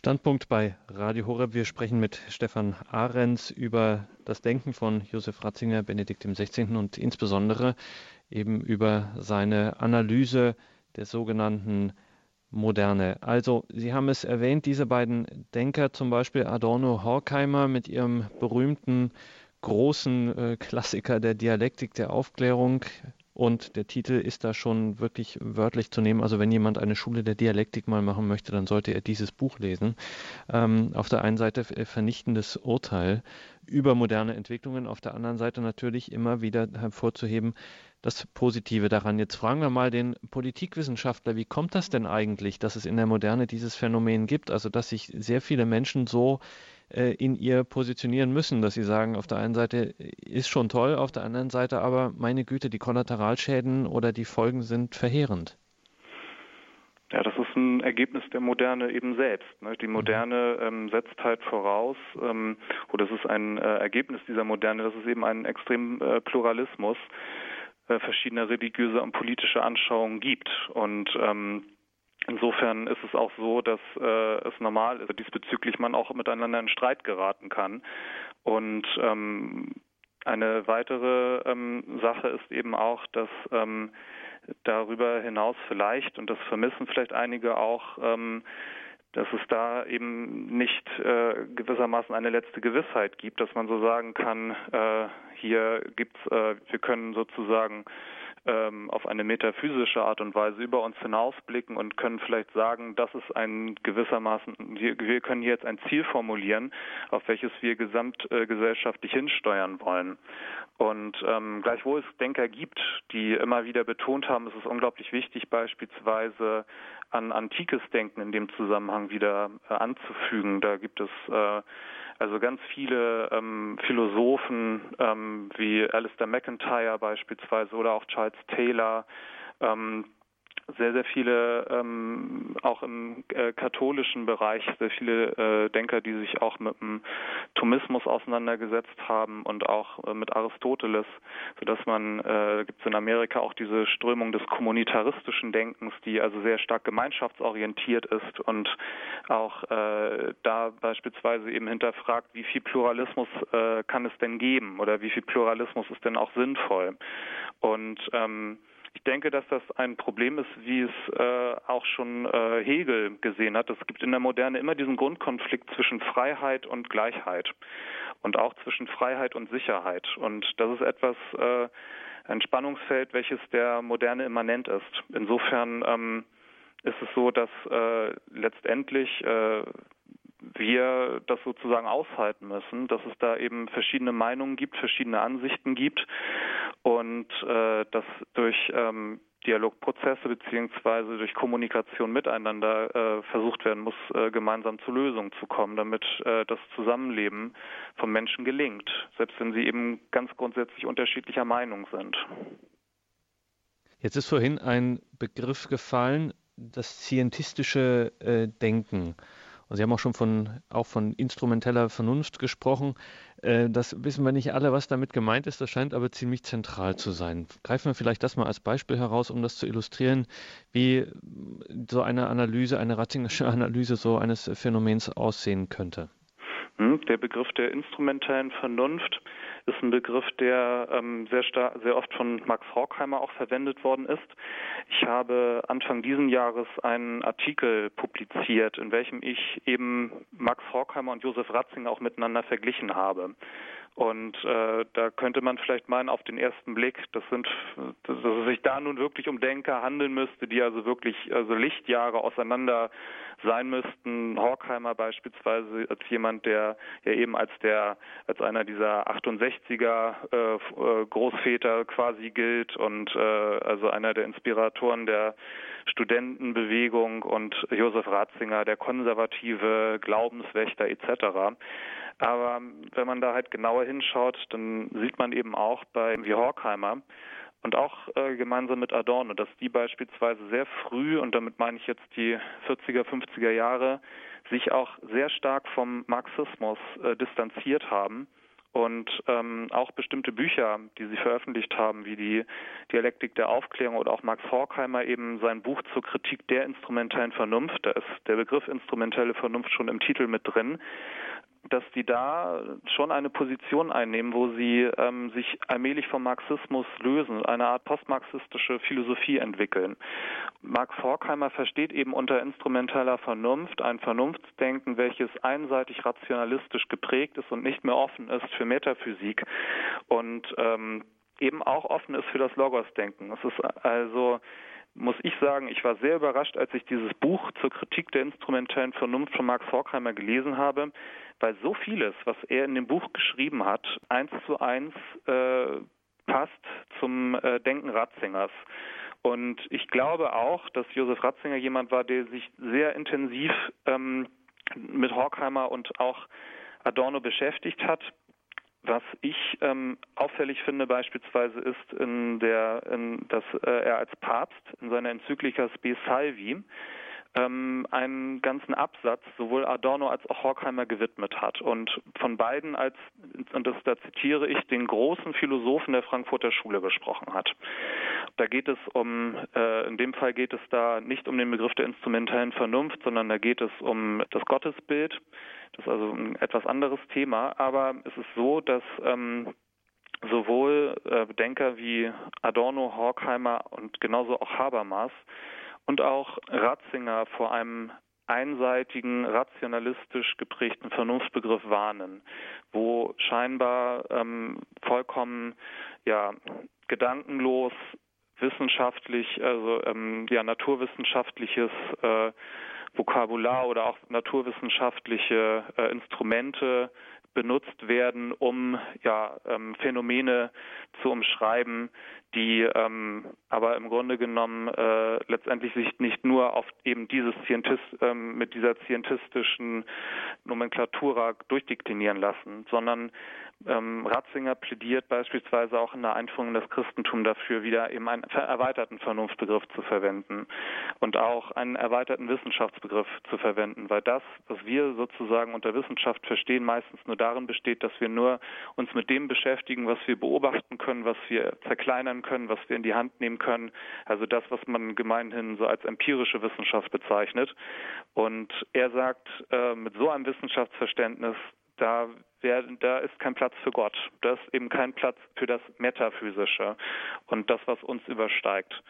Standpunkt bei Radio Horeb. Wir sprechen mit Stefan Ahrens über das Denken von Josef Ratzinger, Benedikt XVI. und insbesondere eben über seine Analyse der sogenannten Moderne. Also, Sie haben es erwähnt, diese beiden Denker, zum Beispiel Adorno Horkheimer mit ihrem berühmten großen äh, Klassiker der Dialektik der Aufklärung, und der Titel ist da schon wirklich wörtlich zu nehmen. Also wenn jemand eine Schule der Dialektik mal machen möchte, dann sollte er dieses Buch lesen. Ähm, auf der einen Seite vernichtendes Urteil über moderne Entwicklungen, auf der anderen Seite natürlich immer wieder hervorzuheben, das Positive daran. Jetzt fragen wir mal den Politikwissenschaftler, wie kommt das denn eigentlich, dass es in der Moderne dieses Phänomen gibt, also dass sich sehr viele Menschen so äh, in ihr positionieren müssen, dass sie sagen, auf der einen Seite ist schon toll, auf der anderen Seite aber, meine Güte, die Kollateralschäden oder die Folgen sind verheerend. Ja, das ist ein Ergebnis der Moderne eben selbst. Ne? Die Moderne ähm, setzt halt voraus, ähm, oder es ist ein äh, Ergebnis dieser Moderne, dass es eben einen extremen äh, Pluralismus äh, verschiedener religiöser und politischer Anschauungen gibt. Und ähm, Insofern ist es auch so, dass äh, es normal ist, diesbezüglich man auch miteinander in Streit geraten kann. Und ähm, eine weitere ähm, Sache ist eben auch, dass ähm, darüber hinaus vielleicht, und das vermissen vielleicht einige auch, ähm, dass es da eben nicht äh, gewissermaßen eine letzte Gewissheit gibt, dass man so sagen kann, äh, hier gibt's, äh, wir können sozusagen ähm, auf eine metaphysische Art und Weise über uns hinausblicken und können vielleicht sagen, das ist ein gewissermaßen, wir können hier jetzt ein Ziel formulieren, auf welches wir gesamtgesellschaftlich äh, hinsteuern wollen. Und ähm, gleichwohl es Denker gibt, die immer wieder betont haben, es ist unglaublich wichtig, beispielsweise an antikes Denken in dem Zusammenhang wieder äh, anzufügen. Da gibt es äh, also ganz viele ähm, Philosophen ähm, wie Alistair McIntyre beispielsweise oder auch Charles Taylor, ähm, sehr, sehr viele, ähm, auch im äh, katholischen Bereich, sehr viele äh, Denker, die sich auch mit dem Thomismus auseinandergesetzt haben und auch äh, mit Aristoteles, sodass man, äh, gibt es in Amerika auch diese Strömung des kommunitaristischen Denkens, die also sehr stark gemeinschaftsorientiert ist und auch äh, da beispielsweise eben hinterfragt, wie viel Pluralismus äh, kann es denn geben oder wie viel Pluralismus ist denn auch sinnvoll. Und ähm, ich denke, dass das ein Problem ist, wie es äh, auch schon äh, Hegel gesehen hat. Es gibt in der Moderne immer diesen Grundkonflikt zwischen Freiheit und Gleichheit und auch zwischen Freiheit und Sicherheit. Und das ist etwas, äh, ein Spannungsfeld, welches der Moderne immanent ist. Insofern ähm, ist es so, dass äh, letztendlich äh, wir das sozusagen aushalten müssen, dass es da eben verschiedene Meinungen gibt, verschiedene Ansichten gibt und äh, dass durch ähm, Dialogprozesse beziehungsweise durch Kommunikation miteinander äh, versucht werden muss, äh, gemeinsam zu Lösungen zu kommen, damit äh, das Zusammenleben von Menschen gelingt, selbst wenn sie eben ganz grundsätzlich unterschiedlicher Meinung sind. Jetzt ist vorhin ein Begriff gefallen, das scientistische äh, Denken. Und Sie haben auch schon von, auch von instrumenteller Vernunft gesprochen. Äh, das wissen wir nicht alle, was damit gemeint ist. Das scheint aber ziemlich zentral zu sein. Greifen wir vielleicht das mal als Beispiel heraus, um das zu illustrieren, wie so eine Analyse, eine Ratzingersche Analyse so eines Phänomens aussehen könnte. Hm, der Begriff der instrumentellen Vernunft ist ein Begriff, der ähm, sehr, sehr oft von Max Horkheimer auch verwendet worden ist. Ich habe Anfang diesen Jahres einen Artikel publiziert, in welchem ich eben Max Horkheimer und Josef Ratzinger auch miteinander verglichen habe. Und äh, da könnte man vielleicht meinen, auf den ersten Blick, das sind, dass es sich da nun wirklich um Denker handeln müsste, die also wirklich also Lichtjahre auseinander sein müssten. Horkheimer beispielsweise als jemand, der ja eben als der als einer dieser 68er äh, äh, Großväter quasi gilt und äh, also einer der Inspiratoren der Studentenbewegung und Josef Ratzinger, der konservative Glaubenswächter etc. Aber wenn man da halt genauer hinschaut, dann sieht man eben auch bei wie Horkheimer und auch äh, gemeinsam mit Adorno, dass die beispielsweise sehr früh, und damit meine ich jetzt die 40er, 50er Jahre, sich auch sehr stark vom Marxismus äh, distanziert haben und ähm, auch bestimmte Bücher, die sie veröffentlicht haben, wie die Dialektik der Aufklärung oder auch Max Horkheimer eben sein Buch zur Kritik der instrumentellen Vernunft, da ist der Begriff instrumentelle Vernunft schon im Titel mit drin, dass die da schon eine Position einnehmen, wo sie ähm, sich allmählich vom Marxismus lösen, eine Art postmarxistische Philosophie entwickeln. Max Horkheimer versteht eben unter instrumenteller Vernunft ein Vernunftsdenken, welches einseitig rationalistisch geprägt ist und nicht mehr offen ist für Metaphysik und ähm, eben auch offen ist für das Logos-Denken. Es ist also muss ich sagen, ich war sehr überrascht, als ich dieses Buch zur Kritik der instrumentellen Vernunft von Max Horkheimer gelesen habe, weil so vieles, was er in dem Buch geschrieben hat, eins zu eins äh, passt zum äh, Denken Ratzingers. Und ich glaube auch, dass Josef Ratzinger jemand war, der sich sehr intensiv ähm, mit Horkheimer und auch Adorno beschäftigt hat. Was ich ähm, auffällig finde beispielsweise ist, in der, in, dass äh, er als Papst in seiner Enzyklika Spe Salvi ähm, einen ganzen Absatz sowohl Adorno als auch Horkheimer gewidmet hat und von beiden als, und das, da zitiere ich, den großen Philosophen der Frankfurter Schule gesprochen hat. Da geht es um, äh, in dem Fall geht es da nicht um den Begriff der instrumentellen Vernunft, sondern da geht es um das Gottesbild. Das ist also ein etwas anderes Thema, aber es ist so, dass ähm, sowohl äh, Denker wie Adorno, Horkheimer und genauso auch Habermas und auch Ratzinger vor einem einseitigen, rationalistisch geprägten Vernunftbegriff warnen, wo scheinbar ähm, vollkommen ja, gedankenlos wissenschaftlich, also ähm, ja naturwissenschaftliches äh, Vokabular oder auch naturwissenschaftliche äh, Instrumente benutzt werden, um ja ähm, Phänomene zu umschreiben, die ähm, aber im Grunde genommen äh, letztendlich sich nicht nur auf eben dieses Scientist, ähm, mit dieser scientistischen Nomenklatura durchdeklinieren lassen, sondern ähm, Ratzinger plädiert beispielsweise auch in der Einführung des Christentums dafür, wieder eben einen erweiterten Vernunftbegriff zu verwenden und auch einen erweiterten Wissenschaftsbegriff zu verwenden, weil das, was wir sozusagen unter Wissenschaft verstehen, meistens nur darin besteht, dass wir nur uns mit dem beschäftigen, was wir beobachten können, was wir zerkleinern können, was wir in die Hand nehmen können, also das, was man gemeinhin so als empirische Wissenschaft bezeichnet. Und er sagt, äh, mit so einem Wissenschaftsverständnis da, wär, da ist kein Platz für Gott. Da ist eben kein Platz für das Metaphysische und das, was uns übersteigt.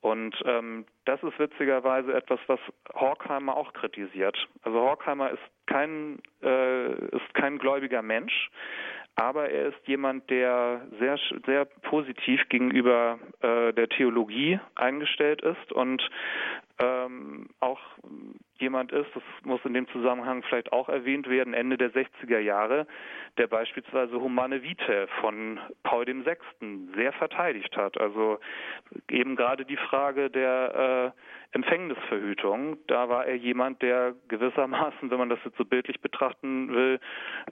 Und ähm, das ist witzigerweise etwas, was Horkheimer auch kritisiert. Also Horkheimer ist kein, äh, ist kein gläubiger Mensch, aber er ist jemand, der sehr, sehr positiv gegenüber äh, der Theologie eingestellt ist und ähm, auch jemand ist, das muss in dem Zusammenhang vielleicht auch erwähnt werden, Ende der 60er Jahre, der beispielsweise Humane Vitae von Paul VI. sehr verteidigt hat. Also eben gerade die Frage der äh, Empfängnisverhütung, da war er jemand, der gewissermaßen, wenn man das jetzt so bildlich betrachten will,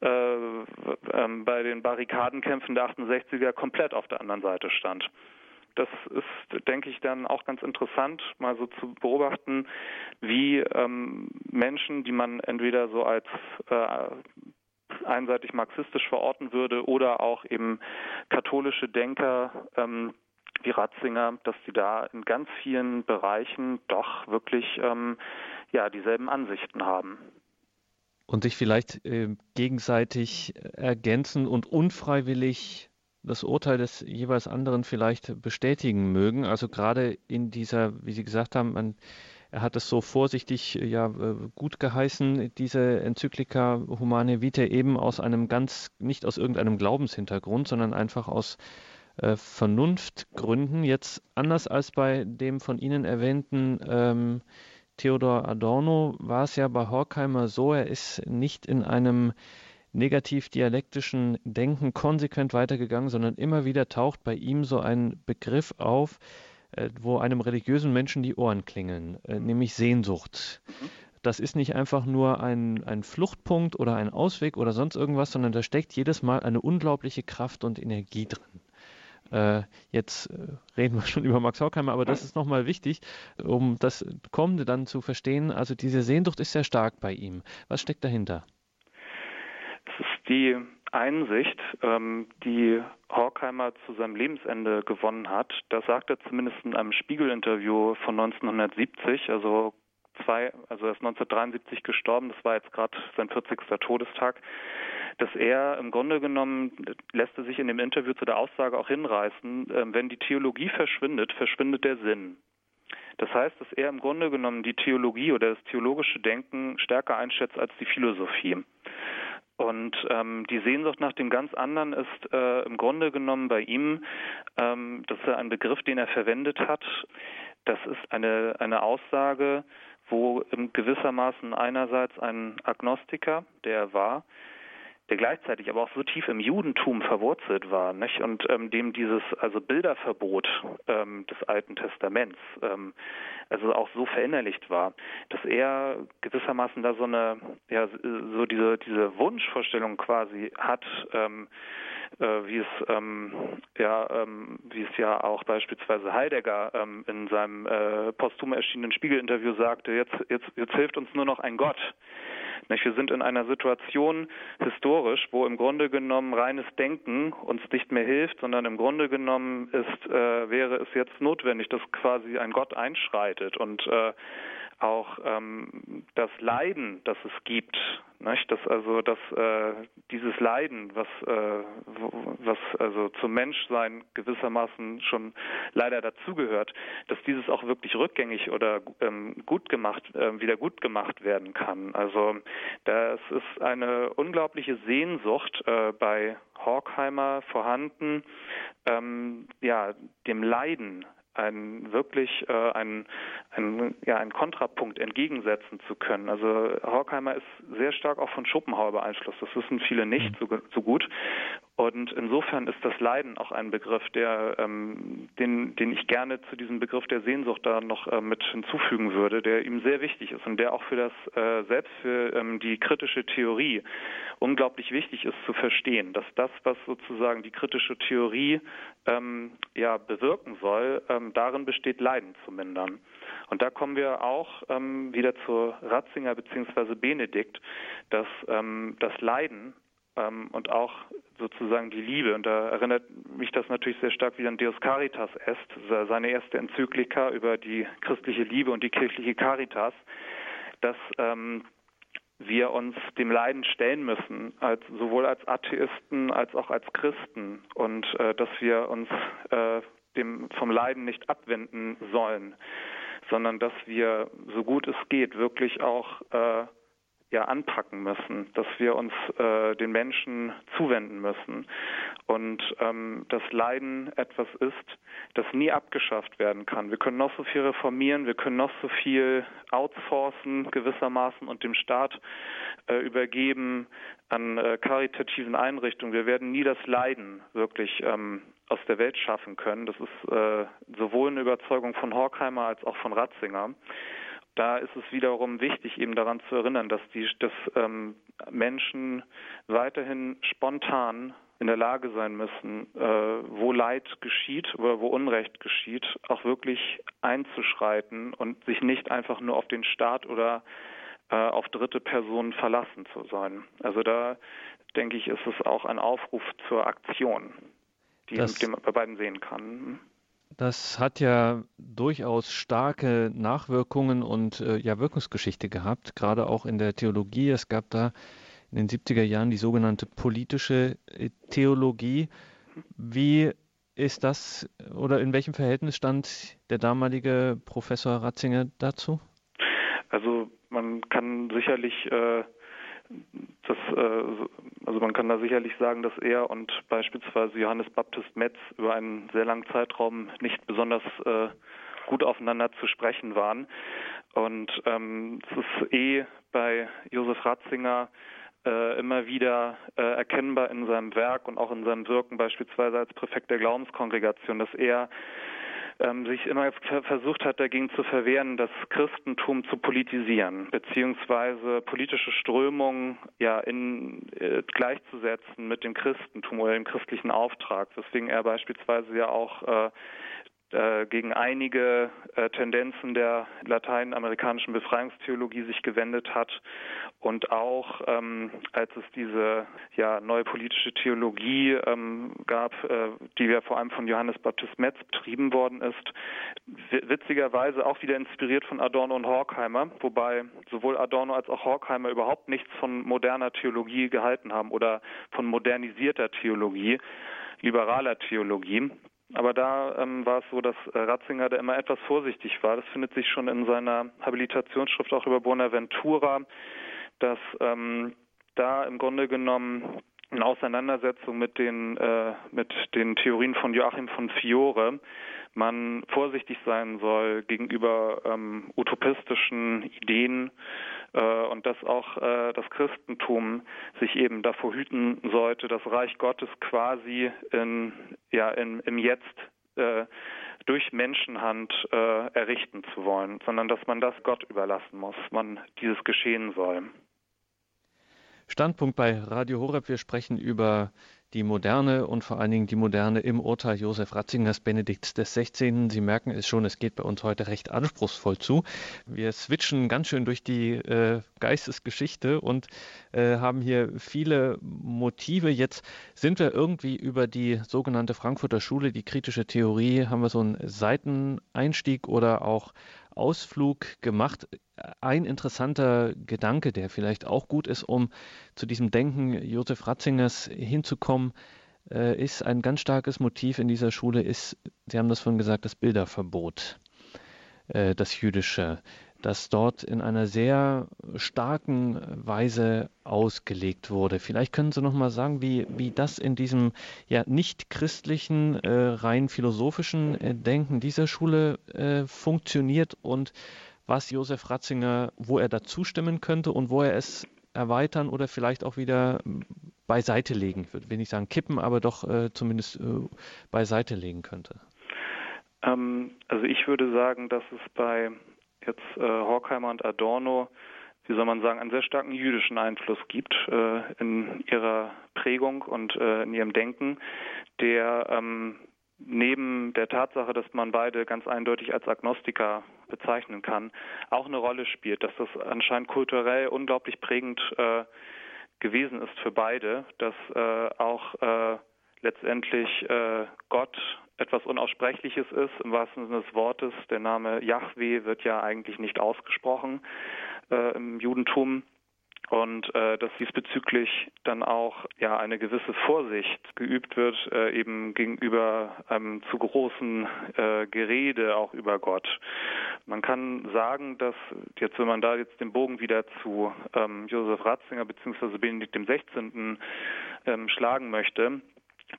äh, äh, bei den Barrikadenkämpfen der 68er komplett auf der anderen Seite stand das ist, denke ich, dann auch ganz interessant, mal so zu beobachten, wie ähm, Menschen, die man entweder so als äh, einseitig marxistisch verorten würde oder auch eben katholische Denker ähm, wie Ratzinger, dass sie da in ganz vielen Bereichen doch wirklich ähm, ja dieselben Ansichten haben. Und sich vielleicht äh, gegenseitig ergänzen und unfreiwillig das Urteil des jeweils anderen vielleicht bestätigen mögen. Also gerade in dieser, wie Sie gesagt haben, man, er hat es so vorsichtig ja äh, gut geheißen, diese Enzyklika Humane Vitae eben aus einem ganz, nicht aus irgendeinem Glaubenshintergrund, sondern einfach aus äh, Vernunftgründen. Jetzt anders als bei dem von Ihnen erwähnten ähm, Theodor Adorno war es ja bei Horkheimer so, er ist nicht in einem negativ-dialektischen Denken konsequent weitergegangen, sondern immer wieder taucht bei ihm so ein Begriff auf, äh, wo einem religiösen Menschen die Ohren klingeln, äh, nämlich Sehnsucht. Das ist nicht einfach nur ein, ein Fluchtpunkt oder ein Ausweg oder sonst irgendwas, sondern da steckt jedes Mal eine unglaubliche Kraft und Energie drin. Äh, jetzt reden wir schon über Max Horkheimer, aber das ist nochmal wichtig, um das Kommende dann zu verstehen. Also diese Sehnsucht ist sehr stark bei ihm. Was steckt dahinter? Die Einsicht, ähm, die Horkheimer zu seinem Lebensende gewonnen hat. Das sagt er zumindest in einem Spiegel-Interview von 1970, also zwei, also er ist 1973 gestorben, das war jetzt gerade sein 40. Todestag, dass er im Grunde genommen lässt er sich in dem Interview zu der Aussage auch hinreißen, äh, wenn die Theologie verschwindet, verschwindet der Sinn. Das heißt, dass er im Grunde genommen die Theologie oder das theologische Denken stärker einschätzt als die Philosophie. Und ähm, die Sehnsucht nach dem ganz anderen ist äh, im Grunde genommen bei ihm, ähm, das ist ein Begriff, den er verwendet hat. Das ist eine, eine Aussage, wo gewissermaßen einerseits ein Agnostiker, der er war, der gleichzeitig aber auch so tief im Judentum verwurzelt war, nicht? Und ähm, dem dieses also Bilderverbot ähm, des Alten Testaments ähm, also auch so verinnerlicht war, dass er gewissermaßen da so eine ja so diese diese Wunschvorstellung quasi hat, ähm, äh, wie es ähm, ja ähm, wie es ja auch beispielsweise Heidegger ähm, in seinem äh, posthum erschienenen Spiegelinterview sagte, jetzt jetzt jetzt hilft uns nur noch ein Gott. Wir sind in einer Situation historisch, wo im Grunde genommen reines Denken uns nicht mehr hilft, sondern im Grunde genommen ist, äh, wäre es jetzt notwendig, dass quasi ein Gott einschreitet. Und äh, auch ähm, das Leiden, das es gibt, nicht? dass also dass äh, dieses Leiden, was äh, was also zum Menschsein gewissermaßen schon leider dazugehört, dass dieses auch wirklich rückgängig oder ähm, gut gemacht äh, wieder gut gemacht werden kann. Also das ist eine unglaubliche Sehnsucht äh, bei Horkheimer vorhanden, ähm, ja dem Leiden ein wirklich äh, ein, ein, ja, ein Kontrapunkt entgegensetzen zu können. Also Horkheimer ist sehr stark auch von Schopenhauer beeinflusst. Das wissen viele nicht mhm. so, so gut. Und insofern ist das Leiden auch ein Begriff, der, ähm, den, den ich gerne zu diesem Begriff der Sehnsucht da noch äh, mit hinzufügen würde, der ihm sehr wichtig ist und der auch für das äh, selbst für ähm, die kritische Theorie unglaublich wichtig ist zu verstehen, dass das, was sozusagen die kritische Theorie ähm, ja bewirken soll, ähm, darin besteht, Leiden zu mindern. Und da kommen wir auch ähm, wieder zu Ratzinger bzw. Benedikt, dass ähm, das Leiden ähm, und auch sozusagen die Liebe. Und da erinnert mich das natürlich sehr stark wieder an Deus Caritas Est, seine erste Enzyklika über die christliche Liebe und die kirchliche Caritas, dass ähm, wir uns dem Leiden stellen müssen, als, sowohl als Atheisten als auch als Christen und äh, dass wir uns äh, dem, vom Leiden nicht abwenden sollen, sondern dass wir, so gut es geht, wirklich auch äh, ja anpacken müssen, dass wir uns äh, den Menschen zuwenden müssen und ähm, das Leiden etwas ist, das nie abgeschafft werden kann. Wir können noch so viel reformieren, wir können noch so viel outsourcen gewissermaßen und dem Staat äh, übergeben an äh, karitativen Einrichtungen. Wir werden nie das Leiden wirklich ähm, aus der Welt schaffen können. Das ist äh, sowohl eine Überzeugung von Horkheimer als auch von Ratzinger da ist es wiederum wichtig, eben daran zu erinnern, dass die dass, ähm, Menschen weiterhin spontan in der Lage sein müssen, äh, wo Leid geschieht oder wo Unrecht geschieht, auch wirklich einzuschreiten und sich nicht einfach nur auf den Staat oder äh, auf dritte Personen verlassen zu sein. Also da denke ich, ist es auch ein Aufruf zur Aktion, die man bei beiden sehen kann. Das hat ja durchaus starke Nachwirkungen und äh, ja Wirkungsgeschichte gehabt, gerade auch in der Theologie. Es gab da in den 70er Jahren die sogenannte politische äh, Theologie. Wie ist das oder in welchem Verhältnis stand der damalige Professor Ratzinger dazu? Also man kann sicherlich äh, das, äh, also man kann da sicherlich sagen, dass er und beispielsweise Johannes Baptist Metz über einen sehr langen Zeitraum nicht besonders äh, gut aufeinander zu sprechen waren. Und ähm, es ist eh bei Josef Ratzinger äh, immer wieder erkennbar in seinem Werk und auch in seinem Wirken, beispielsweise als Präfekt der Glaubenskongregation, dass er ähm, sich immer versucht hat, dagegen zu verwehren, das Christentum zu politisieren, beziehungsweise politische Strömungen ja in äh, gleichzusetzen mit dem Christentum oder dem christlichen Auftrag, weswegen er beispielsweise ja auch äh, gegen einige äh, Tendenzen der lateinamerikanischen Befreiungstheologie sich gewendet hat und auch ähm, als es diese ja neue politische Theologie ähm, gab, äh, die ja vor allem von Johannes Baptist Metz betrieben worden ist, witzigerweise auch wieder inspiriert von Adorno und Horkheimer, wobei sowohl Adorno als auch Horkheimer überhaupt nichts von moderner Theologie gehalten haben oder von modernisierter Theologie, liberaler Theologie. Aber da ähm, war es so, dass äh, Ratzinger da immer etwas vorsichtig war. Das findet sich schon in seiner Habilitationsschrift auch über Bonaventura, dass ähm, da im Grunde genommen in Auseinandersetzung mit den äh, mit den Theorien von Joachim von Fiore man vorsichtig sein soll gegenüber ähm, utopistischen Ideen äh, und dass auch äh, das Christentum sich eben davor hüten sollte, das Reich Gottes quasi in, ja, in, im Jetzt äh, durch Menschenhand äh, errichten zu wollen, sondern dass man das Gott überlassen muss, man dieses geschehen soll. Standpunkt bei Radio Horeb. Wir sprechen über die Moderne und vor allen Dingen die Moderne im Urteil Josef Ratzingers Benedikts des 16. Sie merken es schon, es geht bei uns heute recht anspruchsvoll zu. Wir switchen ganz schön durch die äh, Geistesgeschichte und äh, haben hier viele Motive. Jetzt sind wir irgendwie über die sogenannte Frankfurter Schule, die kritische Theorie, haben wir so einen Seiteneinstieg oder auch Ausflug gemacht. Ein interessanter Gedanke, der vielleicht auch gut ist, um zu diesem Denken Josef Ratzingers hinzukommen, äh, ist ein ganz starkes Motiv in dieser Schule, ist, Sie haben das vorhin gesagt, das Bilderverbot, äh, das jüdische, das dort in einer sehr starken Weise ausgelegt wurde. Vielleicht können Sie noch mal sagen, wie, wie das in diesem ja nicht christlichen, äh, rein philosophischen äh, Denken dieser Schule äh, funktioniert und was Josef Ratzinger, wo er dazu stimmen könnte und wo er es erweitern oder vielleicht auch wieder beiseite legen, würde nicht sagen kippen, aber doch äh, zumindest äh, beiseite legen könnte. Ähm, also ich würde sagen, dass es bei jetzt äh, Horkheimer und Adorno, wie soll man sagen, einen sehr starken jüdischen Einfluss gibt äh, in ihrer Prägung und äh, in ihrem Denken, der ähm, neben der Tatsache, dass man beide ganz eindeutig als Agnostiker bezeichnen kann, auch eine Rolle spielt, dass das anscheinend kulturell unglaublich prägend äh, gewesen ist für beide, dass äh, auch äh, letztendlich äh, Gott etwas Unaussprechliches ist, im wahrsten Sinne des Wortes. Der Name Yahweh wird ja eigentlich nicht ausgesprochen äh, im Judentum und äh, dass diesbezüglich dann auch ja eine gewisse Vorsicht geübt wird äh, eben gegenüber einem zu großen äh, Gerede auch über Gott. Man kann sagen, dass jetzt, wenn man da jetzt den Bogen wieder zu ähm, Josef Ratzinger bzw. Benedikt 16. Ähm, schlagen möchte,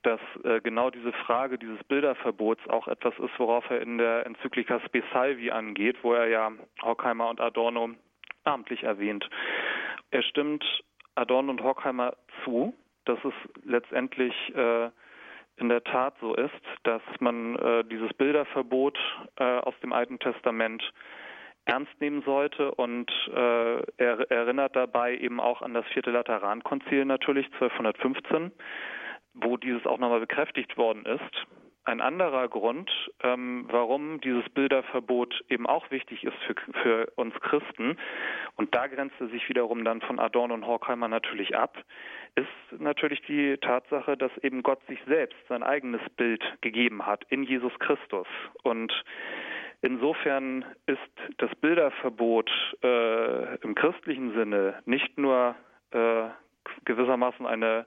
dass äh, genau diese Frage dieses Bilderverbots auch etwas ist, worauf er in der Enzyklika Spe Salvi angeht, wo er ja Horkheimer und Adorno namentlich erwähnt. Er stimmt Adorno und Horkheimer zu, dass es letztendlich äh, in der Tat so ist, dass man äh, dieses Bilderverbot äh, aus dem Alten Testament ernst nehmen sollte und äh, er erinnert dabei eben auch an das vierte Laterankonzil natürlich 1215, wo dieses auch nochmal bekräftigt worden ist. Ein anderer Grund, ähm, warum dieses Bilderverbot eben auch wichtig ist für, für uns Christen, und da grenzt er sich wiederum dann von Adorno und Horkheimer natürlich ab, ist natürlich die Tatsache, dass eben Gott sich selbst sein eigenes Bild gegeben hat in Jesus Christus. Und insofern ist das Bilderverbot äh, im christlichen Sinne nicht nur äh, gewissermaßen eine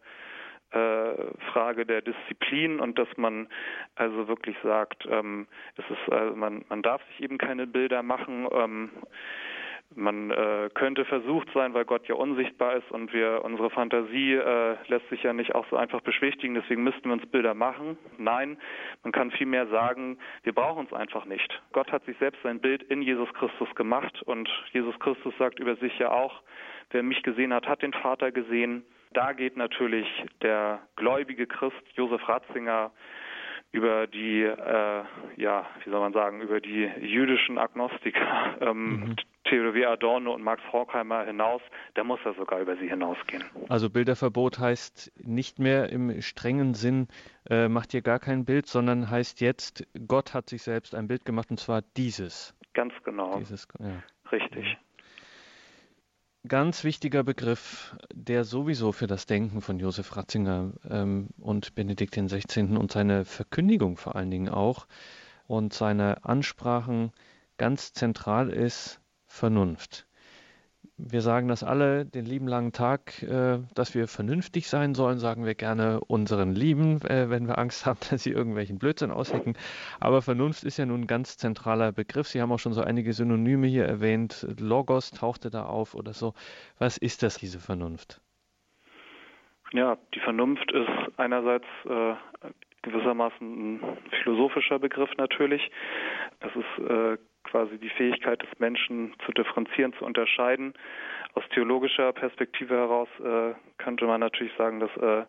Frage der Disziplin und dass man also wirklich sagt, ähm, es ist, also man, man darf sich eben keine Bilder machen. Ähm, man äh, könnte versucht sein, weil Gott ja unsichtbar ist und wir unsere Fantasie äh, lässt sich ja nicht auch so einfach beschwichtigen, deswegen müssten wir uns Bilder machen. Nein, man kann vielmehr sagen, wir brauchen uns einfach nicht. Gott hat sich selbst sein Bild in Jesus Christus gemacht und Jesus Christus sagt über sich ja auch, wer mich gesehen hat, hat den Vater gesehen. Da geht natürlich der gläubige Christ Josef Ratzinger über die, äh, ja, wie soll man sagen, über die jüdischen Agnostiker, ähm, mhm. Theodor Adorno und Max Horkheimer hinaus, da muss er sogar über sie hinausgehen. Also Bilderverbot heißt nicht mehr im strengen Sinn, äh, macht ihr gar kein Bild, sondern heißt jetzt, Gott hat sich selbst ein Bild gemacht und zwar dieses. Ganz genau. Dieses, ja. Richtig. Ganz wichtiger Begriff, der sowieso für das Denken von Josef Ratzinger ähm, und Benedikt XVI. und seine Verkündigung vor allen Dingen auch und seine Ansprachen ganz zentral ist, Vernunft. Wir sagen das alle den lieben langen Tag, äh, dass wir vernünftig sein sollen, sagen wir gerne unseren Lieben, äh, wenn wir Angst haben, dass sie irgendwelchen Blödsinn aushecken. Aber Vernunft ist ja nun ein ganz zentraler Begriff. Sie haben auch schon so einige Synonyme hier erwähnt. Logos tauchte da auf oder so. Was ist das, diese Vernunft? Ja, die Vernunft ist einerseits äh, gewissermaßen ein philosophischer Begriff natürlich. Das ist äh, quasi die Fähigkeit des Menschen zu differenzieren, zu unterscheiden. Aus theologischer Perspektive heraus äh, könnte man natürlich sagen, dass äh,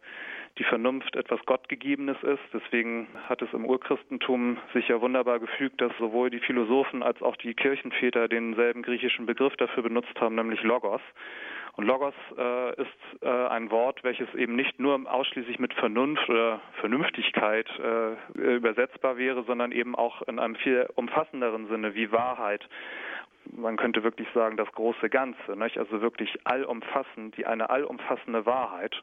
die Vernunft etwas Gottgegebenes ist. Deswegen hat es im Urchristentum sich ja wunderbar gefügt, dass sowohl die Philosophen als auch die Kirchenväter denselben griechischen Begriff dafür benutzt haben, nämlich Logos. Und Logos äh, ist äh, ein Wort, welches eben nicht nur ausschließlich mit Vernunft oder Vernünftigkeit äh, übersetzbar wäre, sondern eben auch in einem viel umfassenderen Sinne wie Wahrheit. Man könnte wirklich sagen, das große Ganze, nicht? also wirklich allumfassend, die eine allumfassende Wahrheit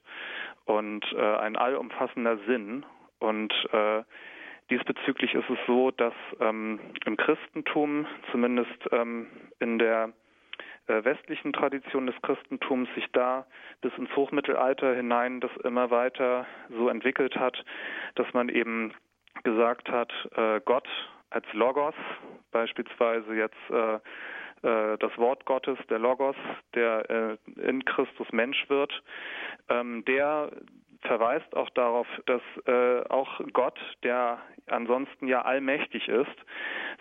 und äh, ein allumfassender Sinn. Und äh, diesbezüglich ist es so, dass ähm, im Christentum, zumindest ähm, in der äh, westlichen Tradition des Christentums sich da bis ins Hochmittelalter hinein das immer weiter so entwickelt hat, dass man eben gesagt hat, äh, Gott als Logos, beispielsweise jetzt äh, äh, das Wort Gottes, der Logos, der äh, in Christus Mensch wird, ähm, der verweist auch darauf, dass äh, auch Gott, der ansonsten ja allmächtig ist,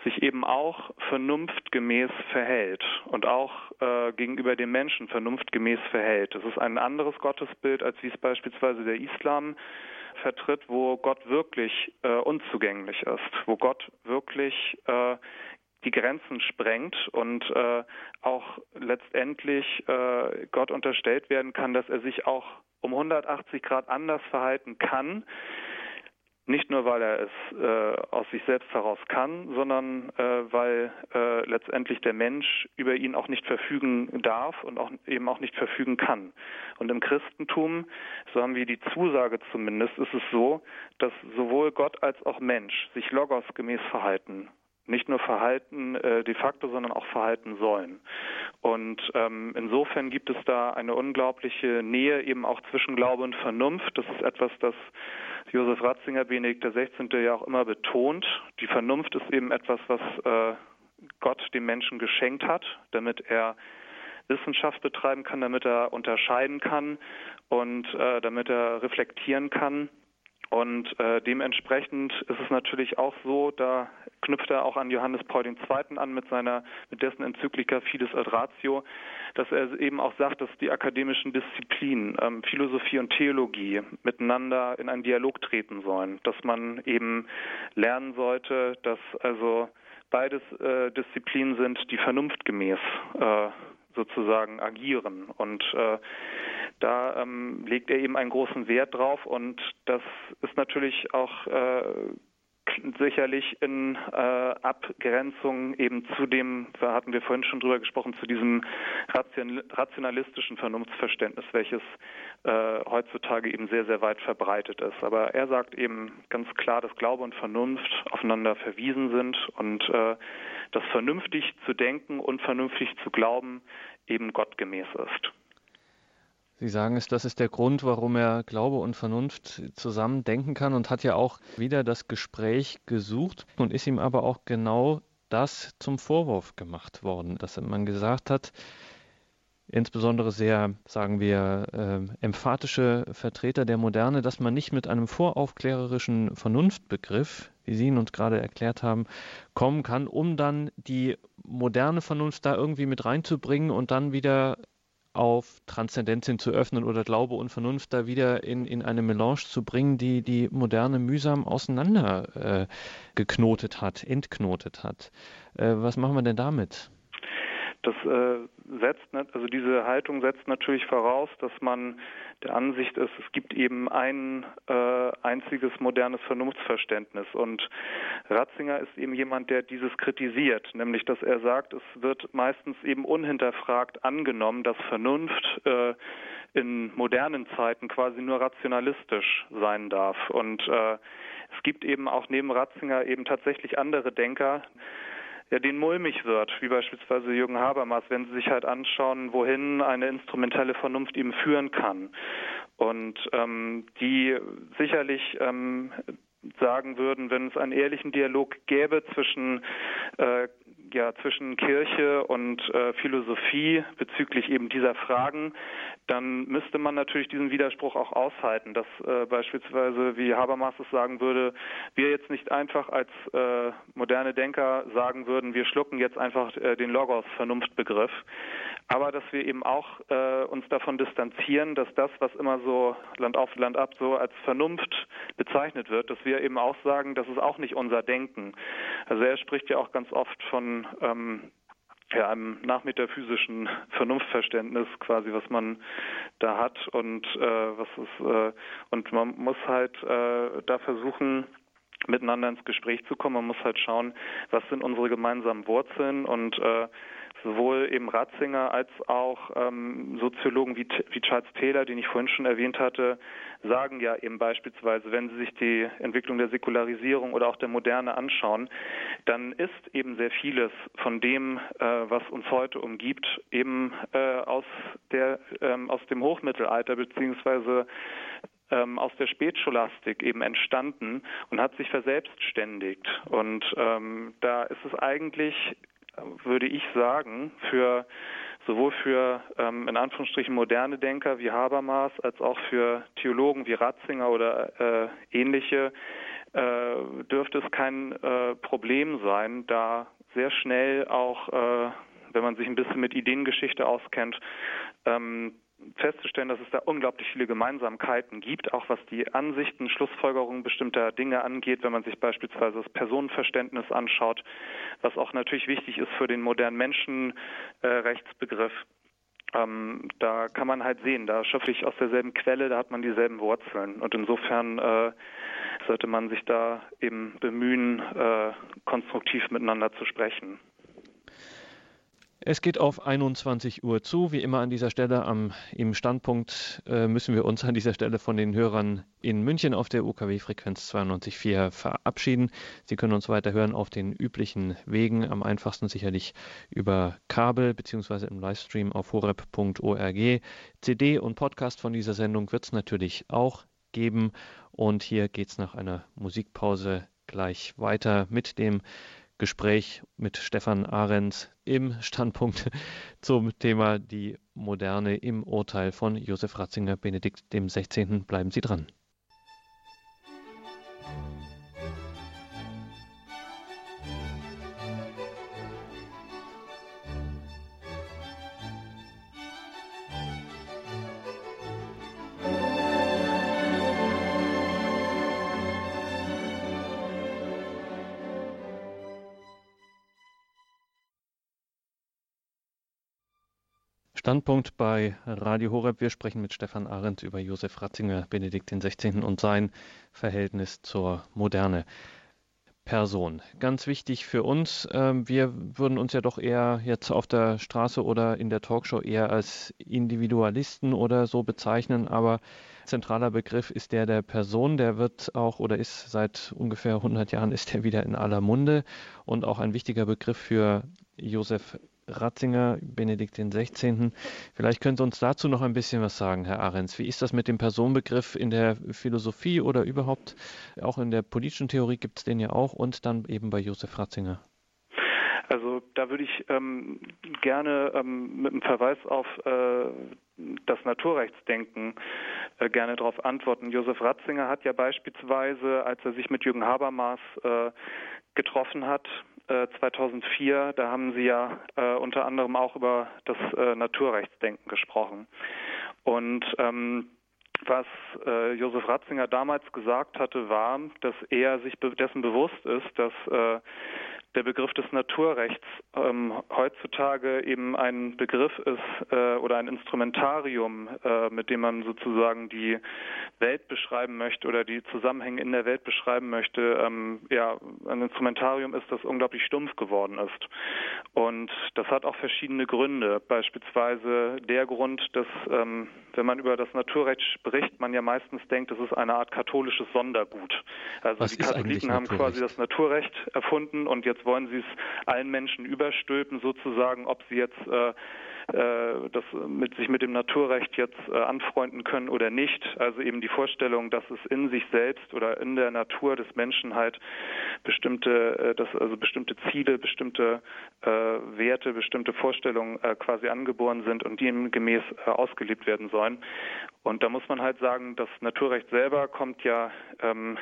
sich eben auch vernunftgemäß verhält und auch äh, gegenüber dem Menschen vernunftgemäß verhält. Das ist ein anderes Gottesbild, als wie es beispielsweise der Islam vertritt, wo Gott wirklich äh, unzugänglich ist, wo Gott wirklich äh, die Grenzen sprengt und äh, auch letztendlich äh, Gott unterstellt werden kann, dass er sich auch um 180 Grad anders verhalten kann, nicht nur, weil er es äh, aus sich selbst heraus kann, sondern äh, weil äh, letztendlich der Mensch über ihn auch nicht verfügen darf und auch eben auch nicht verfügen kann. Und im Christentum, so haben wir die Zusage zumindest, ist es so, dass sowohl Gott als auch Mensch sich logos gemäß verhalten nicht nur verhalten äh, de facto, sondern auch verhalten sollen. Und ähm, insofern gibt es da eine unglaubliche Nähe eben auch zwischen Glaube und Vernunft. Das ist etwas, das Josef Ratzinger, Benedikt XVI. ja auch immer betont. Die Vernunft ist eben etwas, was äh, Gott dem Menschen geschenkt hat, damit er Wissenschaft betreiben kann, damit er unterscheiden kann und äh, damit er reflektieren kann. Und äh, dementsprechend ist es natürlich auch so, da knüpft er auch an Johannes Paul II. an mit seiner, mit dessen Enzyklika Fides ad Ratio, dass er eben auch sagt, dass die akademischen Disziplinen, ähm, Philosophie und Theologie miteinander in einen Dialog treten sollen, dass man eben lernen sollte, dass also beides äh, Disziplinen sind, die vernunftgemäß äh, sozusagen agieren. Und äh, da ähm, legt er eben einen großen Wert drauf und das ist natürlich auch äh, sicherlich in äh, Abgrenzung eben zu dem, da hatten wir vorhin schon drüber gesprochen, zu diesem rationalistischen Vernunftsverständnis, welches äh, heutzutage eben sehr, sehr weit verbreitet ist. Aber er sagt eben ganz klar, dass Glaube und Vernunft aufeinander verwiesen sind und äh, dass vernünftig zu denken und vernünftig zu glauben eben gottgemäß ist. Sie sagen es, das ist der Grund, warum er Glaube und Vernunft zusammen denken kann und hat ja auch wieder das Gespräch gesucht und ist ihm aber auch genau das zum Vorwurf gemacht worden, dass man gesagt hat, insbesondere sehr, sagen wir, äh, emphatische Vertreter der Moderne, dass man nicht mit einem voraufklärerischen Vernunftbegriff, wie Sie ihn uns gerade erklärt haben, kommen kann, um dann die moderne Vernunft da irgendwie mit reinzubringen und dann wieder auf Transzendenz hin zu öffnen oder Glaube und Vernunft da wieder in, in eine Melange zu bringen, die die Moderne mühsam auseinander äh, geknotet hat, entknotet hat. Äh, was machen wir denn damit? Das äh, setzt, also diese Haltung setzt natürlich voraus, dass man der Ansicht ist, es gibt eben ein äh, einziges modernes Vernunftsverständnis. Und Ratzinger ist eben jemand, der dieses kritisiert, nämlich dass er sagt, es wird meistens eben unhinterfragt angenommen, dass Vernunft äh, in modernen Zeiten quasi nur rationalistisch sein darf. Und äh, es gibt eben auch neben Ratzinger eben tatsächlich andere Denker, ja, denen mulmig wird, wie beispielsweise Jürgen Habermas, wenn Sie sich halt anschauen, wohin eine instrumentelle Vernunft eben führen kann. Und ähm, die sicherlich ähm, sagen würden, wenn es einen ehrlichen Dialog gäbe zwischen äh, ja zwischen Kirche und äh, Philosophie bezüglich eben dieser Fragen, dann müsste man natürlich diesen Widerspruch auch aushalten, dass äh, beispielsweise, wie Habermas es sagen würde, wir jetzt nicht einfach als äh, moderne Denker sagen würden, wir schlucken jetzt einfach äh, den Logos Vernunftbegriff, aber dass wir eben auch äh, uns davon distanzieren, dass das, was immer so Land auf Land ab so als Vernunft bezeichnet wird, dass wir eben auch sagen, das ist auch nicht unser Denken. Also er spricht ja auch ganz oft von ähm, ja, einem nachmetaphysischen Vernunftverständnis quasi, was man da hat und äh, was ist äh, und man muss halt äh, da versuchen miteinander ins Gespräch zu kommen. Man muss halt schauen, was sind unsere gemeinsamen Wurzeln und äh, sowohl eben Ratzinger als auch ähm, Soziologen wie, wie Charles Taylor, den ich vorhin schon erwähnt hatte, sagen ja eben beispielsweise, wenn Sie sich die Entwicklung der Säkularisierung oder auch der Moderne anschauen, dann ist eben sehr vieles von dem, äh, was uns heute umgibt, eben äh, aus der ähm, aus dem Hochmittelalter beziehungsweise ähm, aus der Spätscholastik eben entstanden und hat sich verselbstständigt. Und ähm, da ist es eigentlich würde ich sagen, für sowohl für ähm, in Anführungsstrichen moderne Denker wie Habermas als auch für Theologen wie Ratzinger oder äh, ähnliche äh, dürfte es kein äh, Problem sein, da sehr schnell auch, äh, wenn man sich ein bisschen mit Ideengeschichte auskennt, ähm, festzustellen, dass es da unglaublich viele Gemeinsamkeiten gibt, auch was die Ansichten, Schlussfolgerungen bestimmter Dinge angeht, wenn man sich beispielsweise das Personenverständnis anschaut, was auch natürlich wichtig ist für den modernen Menschenrechtsbegriff. Äh, ähm, da kann man halt sehen, da schöpfe ich aus derselben Quelle, da hat man dieselben Wurzeln. Und insofern äh, sollte man sich da eben bemühen, äh, konstruktiv miteinander zu sprechen. Es geht auf 21 Uhr zu. Wie immer an dieser Stelle am, im Standpunkt äh, müssen wir uns an dieser Stelle von den Hörern in München auf der UKW-Frequenz 92.4 verabschieden. Sie können uns weiter hören auf den üblichen Wegen, am einfachsten sicherlich über Kabel bzw. im Livestream auf horeb.org. CD und Podcast von dieser Sendung wird es natürlich auch geben. Und hier geht es nach einer Musikpause gleich weiter mit dem Gespräch mit Stefan Ahrens im Standpunkt zum Thema die Moderne im Urteil von Josef Ratzinger Benedikt dem 16. Bleiben Sie dran. Standpunkt bei Radio Horeb. Wir sprechen mit Stefan Arendt über Josef Ratzinger, Benedikt XVI. und sein Verhältnis zur Moderne. Person. Ganz wichtig für uns. Ähm, wir würden uns ja doch eher jetzt auf der Straße oder in der Talkshow eher als Individualisten oder so bezeichnen, aber zentraler Begriff ist der der Person. Der wird auch oder ist seit ungefähr 100 Jahren ist er wieder in aller Munde und auch ein wichtiger Begriff für Josef Ratzinger, Benedikt XVI. Vielleicht können Sie uns dazu noch ein bisschen was sagen, Herr Ahrens. Wie ist das mit dem Personenbegriff in der Philosophie oder überhaupt auch in der politischen Theorie gibt es den ja auch und dann eben bei Josef Ratzinger? Also da würde ich ähm, gerne ähm, mit einem Verweis auf äh, das Naturrechtsdenken äh, gerne darauf antworten. Josef Ratzinger hat ja beispielsweise, als er sich mit Jürgen Habermas äh, getroffen hat, 2004, äh, da haben Sie ja äh, unter anderem auch über das äh, Naturrechtsdenken gesprochen. Und ähm, was äh, Josef Ratzinger damals gesagt hatte, war, dass er sich be dessen bewusst ist, dass äh, der Begriff des Naturrechts ähm, heutzutage eben ein Begriff ist äh, oder ein Instrumentarium, äh, mit dem man sozusagen die Welt beschreiben möchte oder die Zusammenhänge in der Welt beschreiben möchte, ähm, ja, ein Instrumentarium ist, das unglaublich stumpf geworden ist. Und das hat auch verschiedene Gründe. Beispielsweise der Grund, dass, ähm, wenn man über das Naturrecht spricht, man ja meistens denkt, es ist eine Art katholisches Sondergut. Also Was die Katholiken haben quasi das Naturrecht erfunden und jetzt wollen sie es allen Menschen überstülpen, sozusagen, ob sie jetzt äh, äh, das mit sich mit dem Naturrecht jetzt äh, anfreunden können oder nicht. Also eben die Vorstellung, dass es in sich selbst oder in der Natur des Menschen halt bestimmte, äh, dass also bestimmte Ziele, bestimmte äh, Werte, bestimmte Vorstellungen äh, quasi angeboren sind und die ihm gemäß äh, ausgelebt werden sollen. Und da muss man halt sagen, das Naturrecht selber kommt ja, ähm,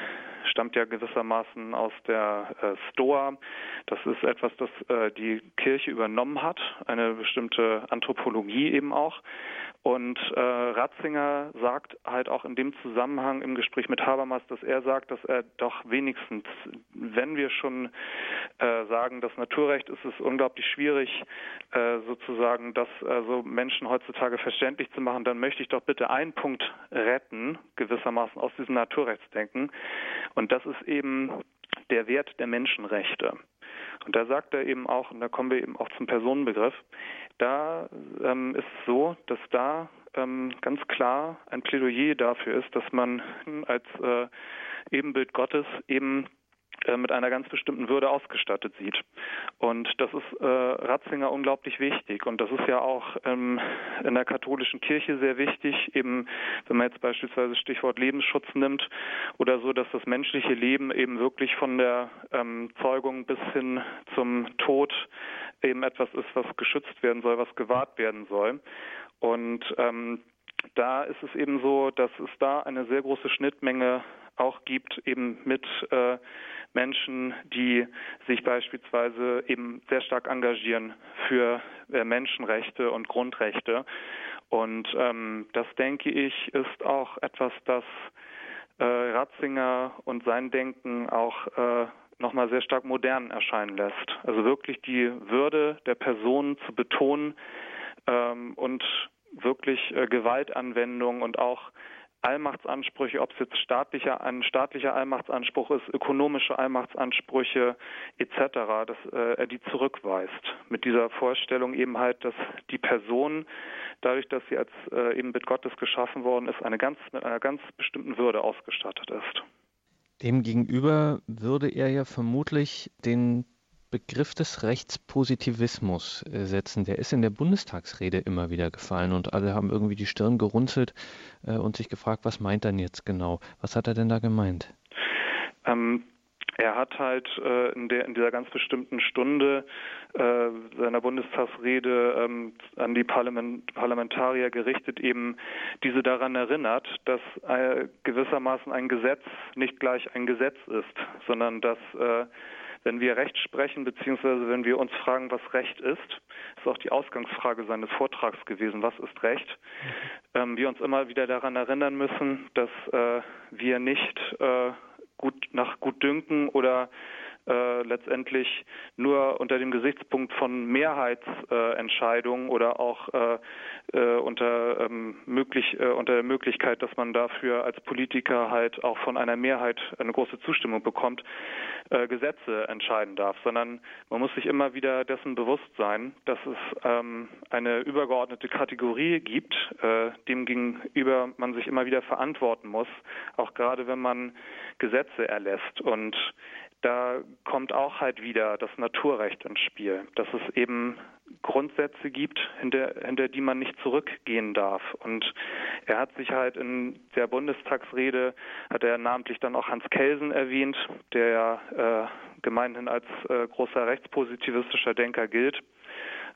stammt ja gewissermaßen aus der äh, Stoa. Das ist etwas, das äh, die Kirche übernommen hat, eine bestimmte Anthropologie eben auch. Und äh, Ratzinger sagt halt auch in dem Zusammenhang im Gespräch mit Habermas, dass er sagt, dass er doch wenigstens, wenn wir schon äh, sagen, das Naturrecht ist es unglaublich schwierig, äh, sozusagen das also Menschen heutzutage verständlich zu machen, dann möchte ich doch bitte einen Punkt retten, gewissermaßen aus diesem Naturrechtsdenken. Und das ist eben der Wert der Menschenrechte. Und da sagt er eben auch, und da kommen wir eben auch zum Personenbegriff, da ähm, ist es so, dass da ähm, ganz klar ein Plädoyer dafür ist, dass man als äh, Ebenbild Gottes eben äh, mit einer ganz bestimmten Würde ausgestattet sieht. Und das ist äh, Ratzinger unglaublich wichtig. Und das ist ja auch ähm, in der katholischen Kirche sehr wichtig, eben wenn man jetzt beispielsweise Stichwort Lebensschutz nimmt oder so, dass das menschliche Leben eben wirklich von der ähm, Zeugung bis hin zum Tod eben etwas ist, was geschützt werden soll, was gewahrt werden soll. Und ähm, da ist es eben so, dass es da eine sehr große Schnittmenge auch gibt, eben mit äh, Menschen, die sich beispielsweise eben sehr stark engagieren für äh, Menschenrechte und Grundrechte. Und ähm, das denke ich ist auch etwas, das äh, Ratzinger und sein Denken auch äh, nochmal sehr stark modern erscheinen lässt. Also wirklich die Würde der Person zu betonen ähm, und wirklich äh, Gewaltanwendung und auch Allmachtsansprüche, ob es jetzt staatlicher, ein staatlicher Allmachtsanspruch ist, ökonomische Allmachtsansprüche etc., dass äh, er die zurückweist. Mit dieser Vorstellung eben halt, dass die Person, dadurch, dass sie als äh, Ebenbild Gottes geschaffen worden ist, eine ganz, mit einer ganz bestimmten Würde ausgestattet ist. Demgegenüber würde er ja vermutlich den Begriff des Rechtspositivismus äh, setzen. Der ist in der Bundestagsrede immer wieder gefallen und alle haben irgendwie die Stirn gerunzelt äh, und sich gefragt, was meint er denn jetzt genau? Was hat er denn da gemeint? Ähm, er hat halt äh, in, der, in dieser ganz bestimmten Stunde äh, seiner Bundestagsrede ähm, an die Parlament, Parlamentarier gerichtet eben diese daran erinnert, dass äh, gewissermaßen ein Gesetz nicht gleich ein Gesetz ist, sondern dass äh, wenn wir Recht sprechen, beziehungsweise wenn wir uns fragen, was Recht ist, ist auch die Ausgangsfrage seines Vortrags gewesen, was ist Recht, mhm. ähm, wir uns immer wieder daran erinnern müssen, dass äh, wir nicht äh, gut nach Gutdünken oder äh, letztendlich nur unter dem Gesichtspunkt von Mehrheitsentscheidungen äh, oder auch äh, äh, unter, ähm, möglich, äh, unter der Möglichkeit, dass man dafür als Politiker halt auch von einer Mehrheit eine große Zustimmung bekommt, äh, Gesetze entscheiden darf, sondern man muss sich immer wieder dessen bewusst sein, dass es ähm, eine übergeordnete Kategorie gibt, äh, dem gegenüber man sich immer wieder verantworten muss, auch gerade wenn man Gesetze erlässt. Und da kommt auch halt wieder das Naturrecht ins Spiel, dass es eben Grundsätze gibt, hinter, hinter die man nicht zurückgehen darf. Und er hat sich halt in der Bundestagsrede, hat er namentlich dann auch Hans Kelsen erwähnt, der ja äh, gemeinhin als äh, großer rechtspositivistischer Denker gilt,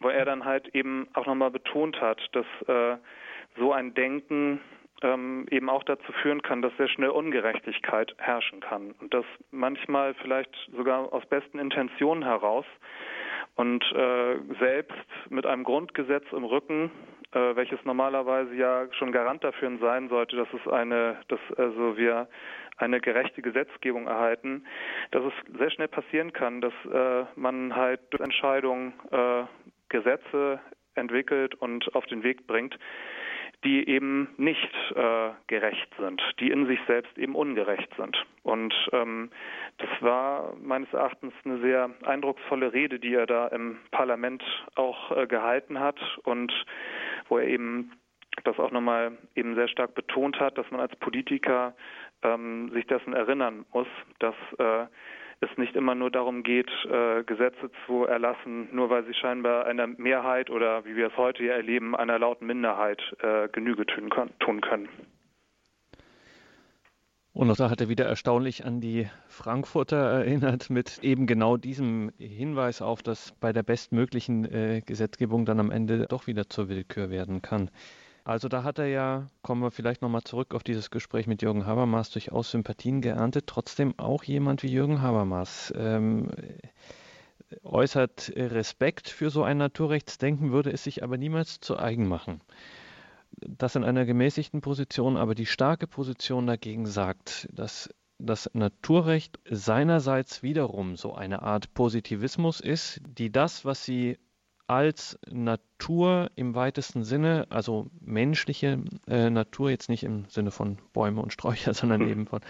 wo er dann halt eben auch nochmal betont hat, dass äh, so ein Denken ähm, eben auch dazu führen kann, dass sehr schnell Ungerechtigkeit herrschen kann. Und dass manchmal vielleicht sogar aus besten Intentionen heraus. Und äh, selbst mit einem Grundgesetz im Rücken, äh, welches normalerweise ja schon Garant dafür sein sollte, dass es eine, dass also wir eine gerechte Gesetzgebung erhalten, dass es sehr schnell passieren kann, dass äh, man halt durch Entscheidungen äh, Gesetze entwickelt und auf den Weg bringt, die eben nicht äh, gerecht sind, die in sich selbst eben ungerecht sind. Und ähm, das war meines Erachtens eine sehr eindrucksvolle Rede, die er da im Parlament auch äh, gehalten hat und wo er eben das auch nochmal eben sehr stark betont hat, dass man als Politiker ähm, sich dessen erinnern muss, dass äh, es nicht immer nur darum geht, äh, Gesetze zu erlassen, nur weil sie scheinbar einer Mehrheit oder wie wir es heute hier erleben, einer lauten Minderheit äh, Genüge tun können. Und auch da hat er wieder erstaunlich an die Frankfurter erinnert mit eben genau diesem Hinweis auf, dass bei der bestmöglichen äh, Gesetzgebung dann am Ende doch wieder zur Willkür werden kann. Also da hat er ja, kommen wir vielleicht nochmal zurück auf dieses Gespräch mit Jürgen Habermas, durchaus Sympathien geerntet. Trotzdem auch jemand wie Jürgen Habermas ähm, äußert Respekt für so ein Naturrechtsdenken, würde es sich aber niemals zu eigen machen. Das in einer gemäßigten Position, aber die starke Position dagegen sagt, dass das Naturrecht seinerseits wiederum so eine Art Positivismus ist, die das, was sie als Natur im weitesten Sinne, also menschliche äh, Natur, jetzt nicht im Sinne von Bäume und Sträucher, sondern eben von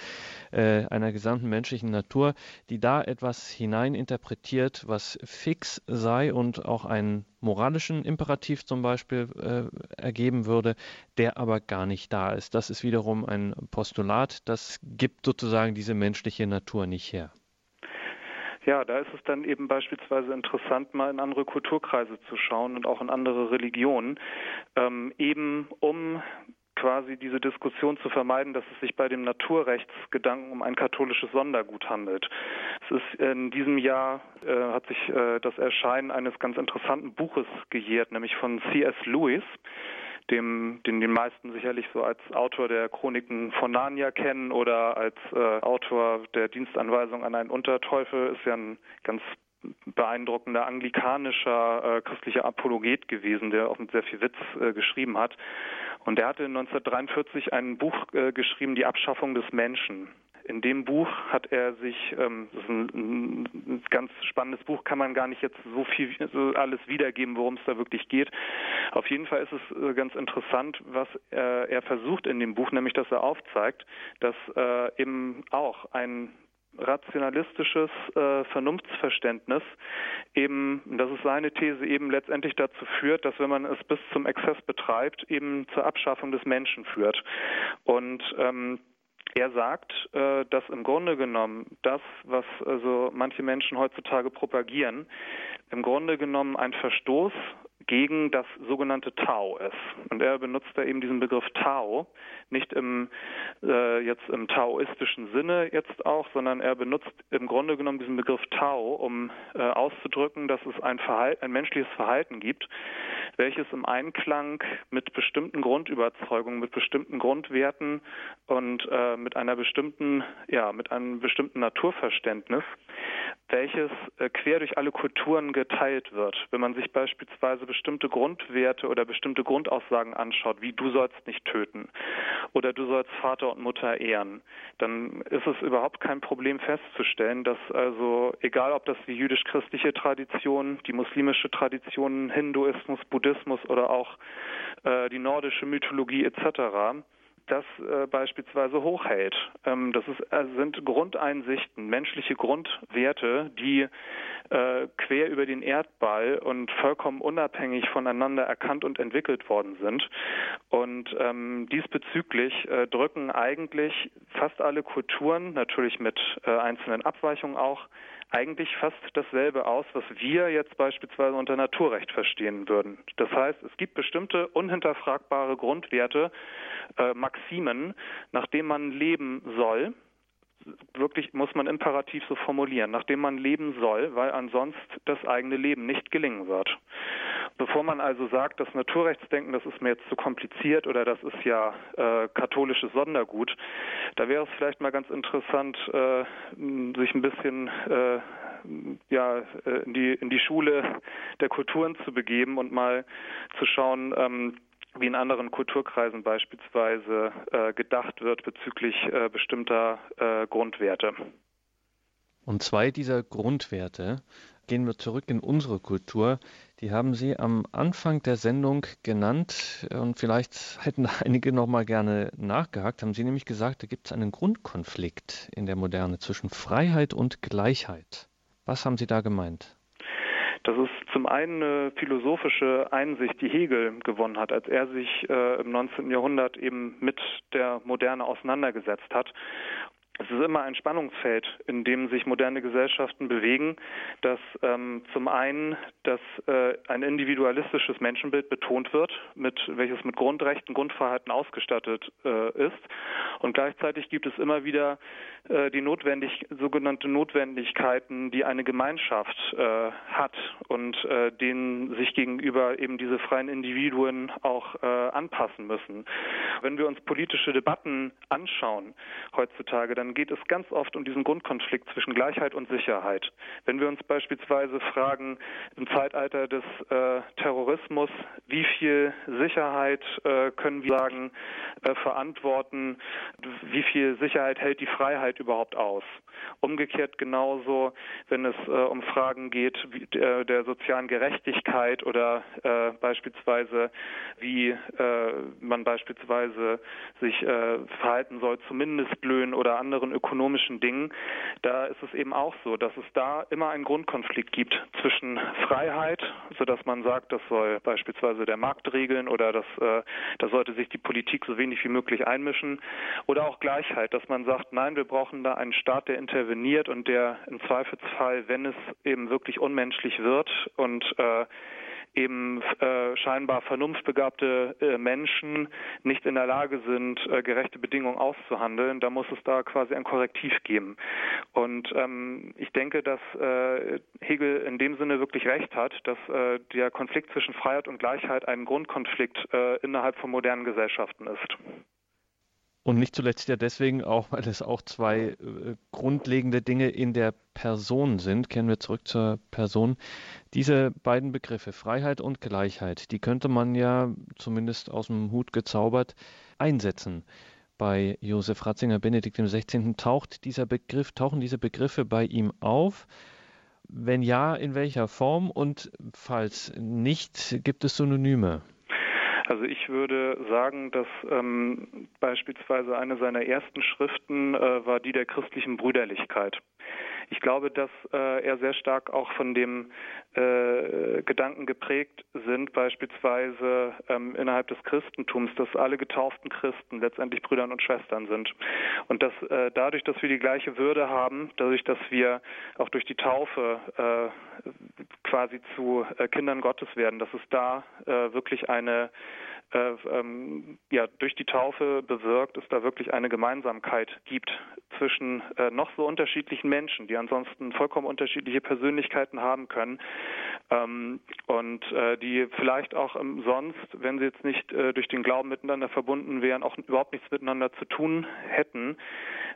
äh, einer gesamten menschlichen Natur, die da etwas hineininterpretiert, was fix sei und auch einen moralischen Imperativ zum Beispiel äh, ergeben würde, der aber gar nicht da ist. Das ist wiederum ein Postulat, das gibt sozusagen diese menschliche Natur nicht her. Ja, da ist es dann eben beispielsweise interessant, mal in andere Kulturkreise zu schauen und auch in andere Religionen, ähm, eben um quasi diese Diskussion zu vermeiden, dass es sich bei dem Naturrechtsgedanken um ein katholisches Sondergut handelt, Es ist in diesem Jahr äh, hat sich äh, das Erscheinen eines ganz interessanten Buches gejährt, nämlich von C.S. Lewis, dem, den die meisten sicherlich so als Autor der Chroniken von Narnia kennen oder als äh, Autor der Dienstanweisung an einen Unterteufel, ist ja ein ganz beeindruckender anglikanischer äh, christlicher Apologet gewesen, der auch mit sehr viel Witz äh, geschrieben hat. Und er hatte 1943 ein Buch äh, geschrieben, Die Abschaffung des Menschen. In dem Buch hat er sich, ähm, das ist ein, ein, ganz spannendes Buch, kann man gar nicht jetzt so viel so alles wiedergeben, worum es da wirklich geht. Auf jeden Fall ist es äh, ganz interessant, was äh, er versucht in dem Buch, nämlich dass er aufzeigt, dass äh, eben auch ein rationalistisches äh, Vernunftsverständnis eben, das ist seine These, eben letztendlich dazu führt, dass wenn man es bis zum Exzess betreibt, eben zur Abschaffung des Menschen führt. Und ähm, er sagt, äh, dass im Grunde genommen das, was also manche Menschen heutzutage propagieren, im Grunde genommen ein Verstoß gegen das sogenannte Tao ist. Und er benutzt da eben diesen Begriff Tao, nicht im äh, jetzt im taoistischen Sinne jetzt auch, sondern er benutzt im Grunde genommen diesen Begriff Tao, um äh, auszudrücken, dass es ein, Verhalten, ein menschliches Verhalten gibt, welches im Einklang mit bestimmten Grundüberzeugungen, mit bestimmten Grundwerten und äh, mit einer bestimmten, ja, mit einem bestimmten Naturverständnis, welches äh, quer durch alle Kulturen geteilt wird. Wenn man sich beispielsweise bestimmte Grundwerte oder bestimmte Grundaussagen anschaut, wie du sollst nicht töten oder du sollst Vater und Mutter ehren, dann ist es überhaupt kein Problem festzustellen, dass also egal ob das die jüdisch-christliche Tradition, die muslimische Tradition, Hinduismus, Buddhismus oder auch äh, die nordische Mythologie etc., das äh, beispielsweise hochhält. Ähm, das ist, äh, sind Grundeinsichten, menschliche Grundwerte, die äh, quer über den Erdball und vollkommen unabhängig voneinander erkannt und entwickelt worden sind. Und ähm, diesbezüglich äh, drücken eigentlich fast alle Kulturen, natürlich mit äh, einzelnen Abweichungen auch, eigentlich fast dasselbe aus, was wir jetzt beispielsweise unter Naturrecht verstehen würden. Das heißt, es gibt bestimmte unhinterfragbare Grundwerte, äh, Maximen, nach denen man leben soll wirklich muss man imperativ so formulieren, nachdem man leben soll, weil ansonsten das eigene Leben nicht gelingen wird. Bevor man also sagt, das Naturrechtsdenken, das ist mir jetzt zu kompliziert oder das ist ja äh, katholisches Sondergut, da wäre es vielleicht mal ganz interessant, äh, sich ein bisschen äh, ja, äh, in die, in die Schule der Kulturen zu begeben und mal zu schauen, ähm, wie in anderen Kulturkreisen beispielsweise äh, gedacht wird bezüglich äh, bestimmter äh, Grundwerte. Und zwei dieser Grundwerte, gehen wir zurück in unsere Kultur, die haben Sie am Anfang der Sendung genannt und vielleicht hätten einige noch mal gerne nachgehakt. Haben Sie nämlich gesagt, da gibt es einen Grundkonflikt in der Moderne zwischen Freiheit und Gleichheit. Was haben Sie da gemeint? Das ist zum einen eine philosophische Einsicht, die Hegel gewonnen hat, als er sich äh, im 19. Jahrhundert eben mit der Moderne auseinandergesetzt hat es ist immer ein Spannungsfeld, in dem sich moderne Gesellschaften bewegen, dass ähm, zum einen dass äh, ein individualistisches Menschenbild betont wird, mit welches mit Grundrechten, Grundfreiheiten ausgestattet äh, ist, und gleichzeitig gibt es immer wieder äh, die notwendig sogenannte Notwendigkeiten, die eine Gemeinschaft äh, hat und äh, denen sich gegenüber eben diese freien Individuen auch äh, anpassen müssen. Wenn wir uns politische Debatten anschauen heutzutage, dann dann geht es ganz oft um diesen Grundkonflikt zwischen Gleichheit und Sicherheit. Wenn wir uns beispielsweise fragen, im Zeitalter des äh, Terrorismus, wie viel Sicherheit äh, können wir sagen, äh, verantworten, wie viel Sicherheit hält die Freiheit überhaupt aus? Umgekehrt genauso, wenn es äh, um Fragen geht wie, der, sozialen Gerechtigkeit oder äh, beispielsweise, wie äh, man beispielsweise sich verhalten soll zu Mindestlöhnen oder andere anderen ökonomischen Dingen, da ist es eben auch so, dass es da immer einen Grundkonflikt gibt zwischen Freiheit, sodass man sagt, das soll beispielsweise der Markt regeln oder dass äh, da sollte sich die Politik so wenig wie möglich einmischen, oder auch Gleichheit, dass man sagt, nein, wir brauchen da einen Staat, der interveniert und der im Zweifelsfall, wenn es eben wirklich unmenschlich wird und äh, eben äh, scheinbar vernunftbegabte äh, Menschen nicht in der Lage sind, äh, gerechte Bedingungen auszuhandeln, da muss es da quasi ein Korrektiv geben. Und ähm, ich denke, dass äh, Hegel in dem Sinne wirklich recht hat, dass äh, der Konflikt zwischen Freiheit und Gleichheit ein Grundkonflikt äh, innerhalb von modernen Gesellschaften ist. Und nicht zuletzt ja deswegen auch, weil es auch zwei äh, grundlegende Dinge in der Person sind. Kehren wir zurück zur Person. Diese beiden Begriffe, Freiheit und Gleichheit, die könnte man ja zumindest aus dem Hut gezaubert einsetzen. Bei Josef Ratzinger, Benedikt XVI. taucht dieser Begriff, tauchen diese Begriffe bei ihm auf. Wenn ja, in welcher Form? Und falls nicht, gibt es Synonyme? Also ich würde sagen, dass ähm, beispielsweise eine seiner ersten Schriften äh, war die der christlichen Brüderlichkeit. Ich glaube, dass äh, er sehr stark auch von dem äh, Gedanken geprägt sind, beispielsweise ähm, innerhalb des Christentums, dass alle getauften Christen letztendlich Brüder und Schwestern sind. Und dass äh, dadurch, dass wir die gleiche Würde haben, dadurch, dass wir auch durch die Taufe äh, quasi zu äh, Kindern Gottes werden, dass es da äh, wirklich eine äh, ähm, ja, durch die Taufe bewirkt, es da wirklich eine Gemeinsamkeit gibt zwischen äh, noch so unterschiedlichen Menschen, die ansonsten vollkommen unterschiedliche Persönlichkeiten haben können ähm, und äh, die vielleicht auch ähm, sonst, wenn sie jetzt nicht äh, durch den Glauben miteinander verbunden wären, auch überhaupt nichts miteinander zu tun hätten,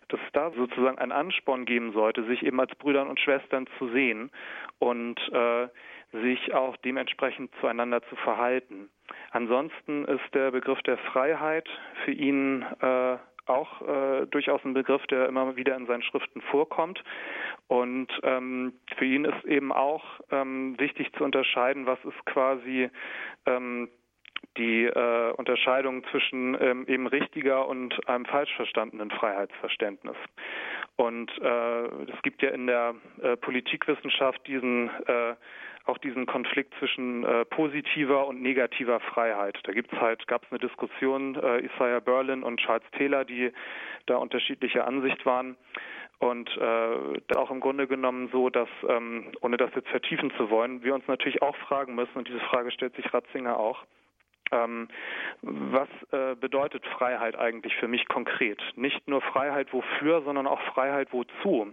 dass es da sozusagen einen Ansporn geben sollte, sich eben als Brüder und Schwestern zu sehen und äh, sich auch dementsprechend zueinander zu verhalten. Ansonsten ist der Begriff der Freiheit für ihn äh, auch äh, durchaus ein Begriff, der immer wieder in seinen Schriften vorkommt. Und ähm, für ihn ist eben auch ähm, wichtig zu unterscheiden, was ist quasi ähm, die äh, Unterscheidung zwischen ähm, eben richtiger und einem falsch verstandenen Freiheitsverständnis. Und äh, es gibt ja in der äh, Politikwissenschaft diesen äh, auch diesen Konflikt zwischen äh, positiver und negativer Freiheit. Da gibt's halt, gab es eine Diskussion, äh, Isaiah Berlin und Charles Taylor, die da unterschiedlicher Ansicht waren. Und äh, auch im Grunde genommen so, dass, ähm, ohne das jetzt vertiefen zu wollen, wir uns natürlich auch fragen müssen, und diese Frage stellt sich Ratzinger auch, ähm, was äh, bedeutet Freiheit eigentlich für mich konkret? Nicht nur Freiheit wofür, sondern auch Freiheit wozu.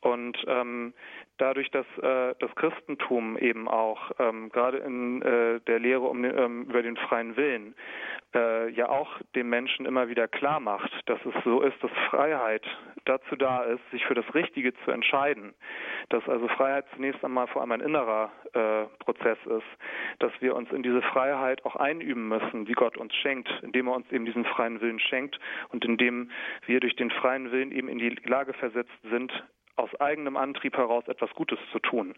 Und ähm, dadurch, dass äh, das Christentum eben auch ähm, gerade in äh, der Lehre um, ähm, über den freien Willen äh, ja auch dem Menschen immer wieder klar macht, dass es so ist, dass Freiheit dazu da ist, sich für das Richtige zu entscheiden. Dass also Freiheit zunächst einmal vor allem ein innerer äh, Prozess ist, dass wir uns in diese Freiheit auch einüben müssen, die Gott uns schenkt, indem er uns eben diesen freien Willen schenkt und indem wir durch den freien Willen eben in die Lage versetzt sind, aus eigenem Antrieb heraus etwas Gutes zu tun.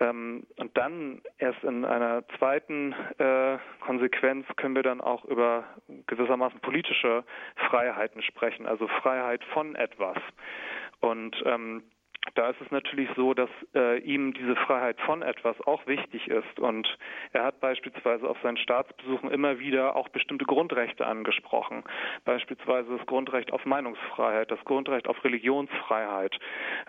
Ähm, und dann erst in einer zweiten äh, Konsequenz können wir dann auch über gewissermaßen politische Freiheiten sprechen, also Freiheit von etwas. Und ähm, da ist es natürlich so, dass äh, ihm diese Freiheit von etwas auch wichtig ist. Und er hat beispielsweise auf seinen Staatsbesuchen immer wieder auch bestimmte Grundrechte angesprochen. Beispielsweise das Grundrecht auf Meinungsfreiheit, das Grundrecht auf Religionsfreiheit.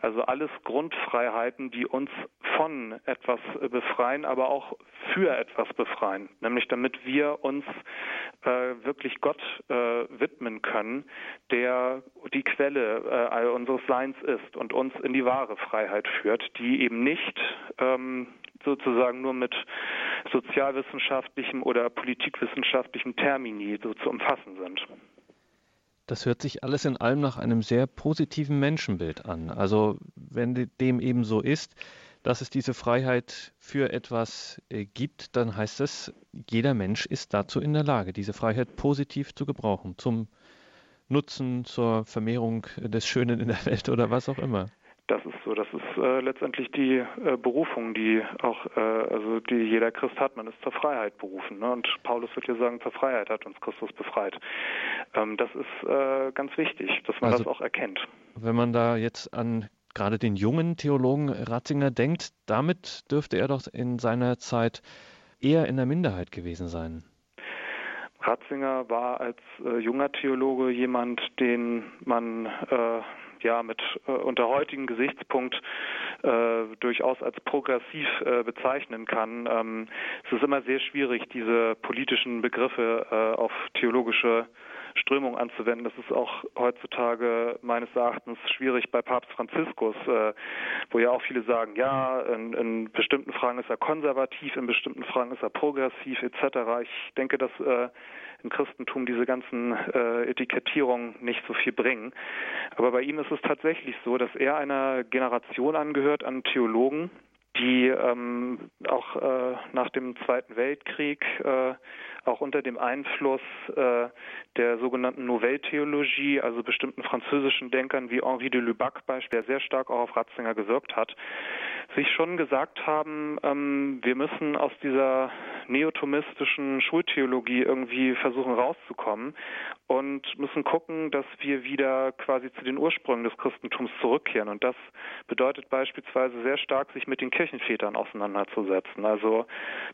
Also alles Grundfreiheiten, die uns von etwas befreien, aber auch für etwas befreien. Nämlich damit wir uns äh, wirklich Gott äh, widmen können, der die Quelle äh, unseres Seins ist und uns in die wahre Freiheit führt, die eben nicht ähm, sozusagen nur mit sozialwissenschaftlichem oder politikwissenschaftlichem Termini so zu umfassen sind. Das hört sich alles in allem nach einem sehr positiven Menschenbild an. Also wenn dem eben so ist, dass es diese Freiheit für etwas äh, gibt, dann heißt es, jeder Mensch ist dazu in der Lage, diese Freiheit positiv zu gebrauchen, zum Nutzen, zur Vermehrung des Schönen in der Welt oder was auch immer. Das ist so. Das ist äh, letztendlich die äh, Berufung, die auch, äh, also die jeder Christ hat. Man ist zur Freiheit berufen. Ne? Und Paulus wird ja sagen, zur Freiheit hat uns Christus befreit. Ähm, das ist äh, ganz wichtig, dass man also, das auch erkennt. Wenn man da jetzt an gerade den jungen Theologen Ratzinger denkt, damit dürfte er doch in seiner Zeit eher in der Minderheit gewesen sein. Ratzinger war als äh, junger Theologe jemand, den man ja mit äh, unter heutigen Gesichtspunkt äh, durchaus als progressiv äh, bezeichnen kann. Ähm, es ist immer sehr schwierig, diese politischen Begriffe äh, auf theologische Strömung anzuwenden. Das ist auch heutzutage meines Erachtens schwierig bei Papst Franziskus, äh, wo ja auch viele sagen, ja, in, in, bestimmten Fragen ist er konservativ, in bestimmten Fragen ist er progressiv etc. Ich denke, dass äh, im Christentum diese ganzen äh, Etikettierungen nicht so viel bringen. Aber bei ihm ist es tatsächlich so, dass er einer Generation angehört an Theologen, die ähm, auch äh, nach dem Zweiten Weltkrieg äh, auch unter dem Einfluss äh, der sogenannten Nouvelle-Theologie, also bestimmten französischen Denkern wie Henri de Lubac beispielsweise, der sehr stark auch auf Ratzinger gewirkt hat, sich schon gesagt haben, ähm, wir müssen aus dieser neothomistischen Schultheologie irgendwie versuchen rauszukommen und müssen gucken, dass wir wieder quasi zu den Ursprüngen des Christentums zurückkehren. Und das bedeutet beispielsweise sehr stark, sich mit den Kirchenvätern auseinanderzusetzen. Also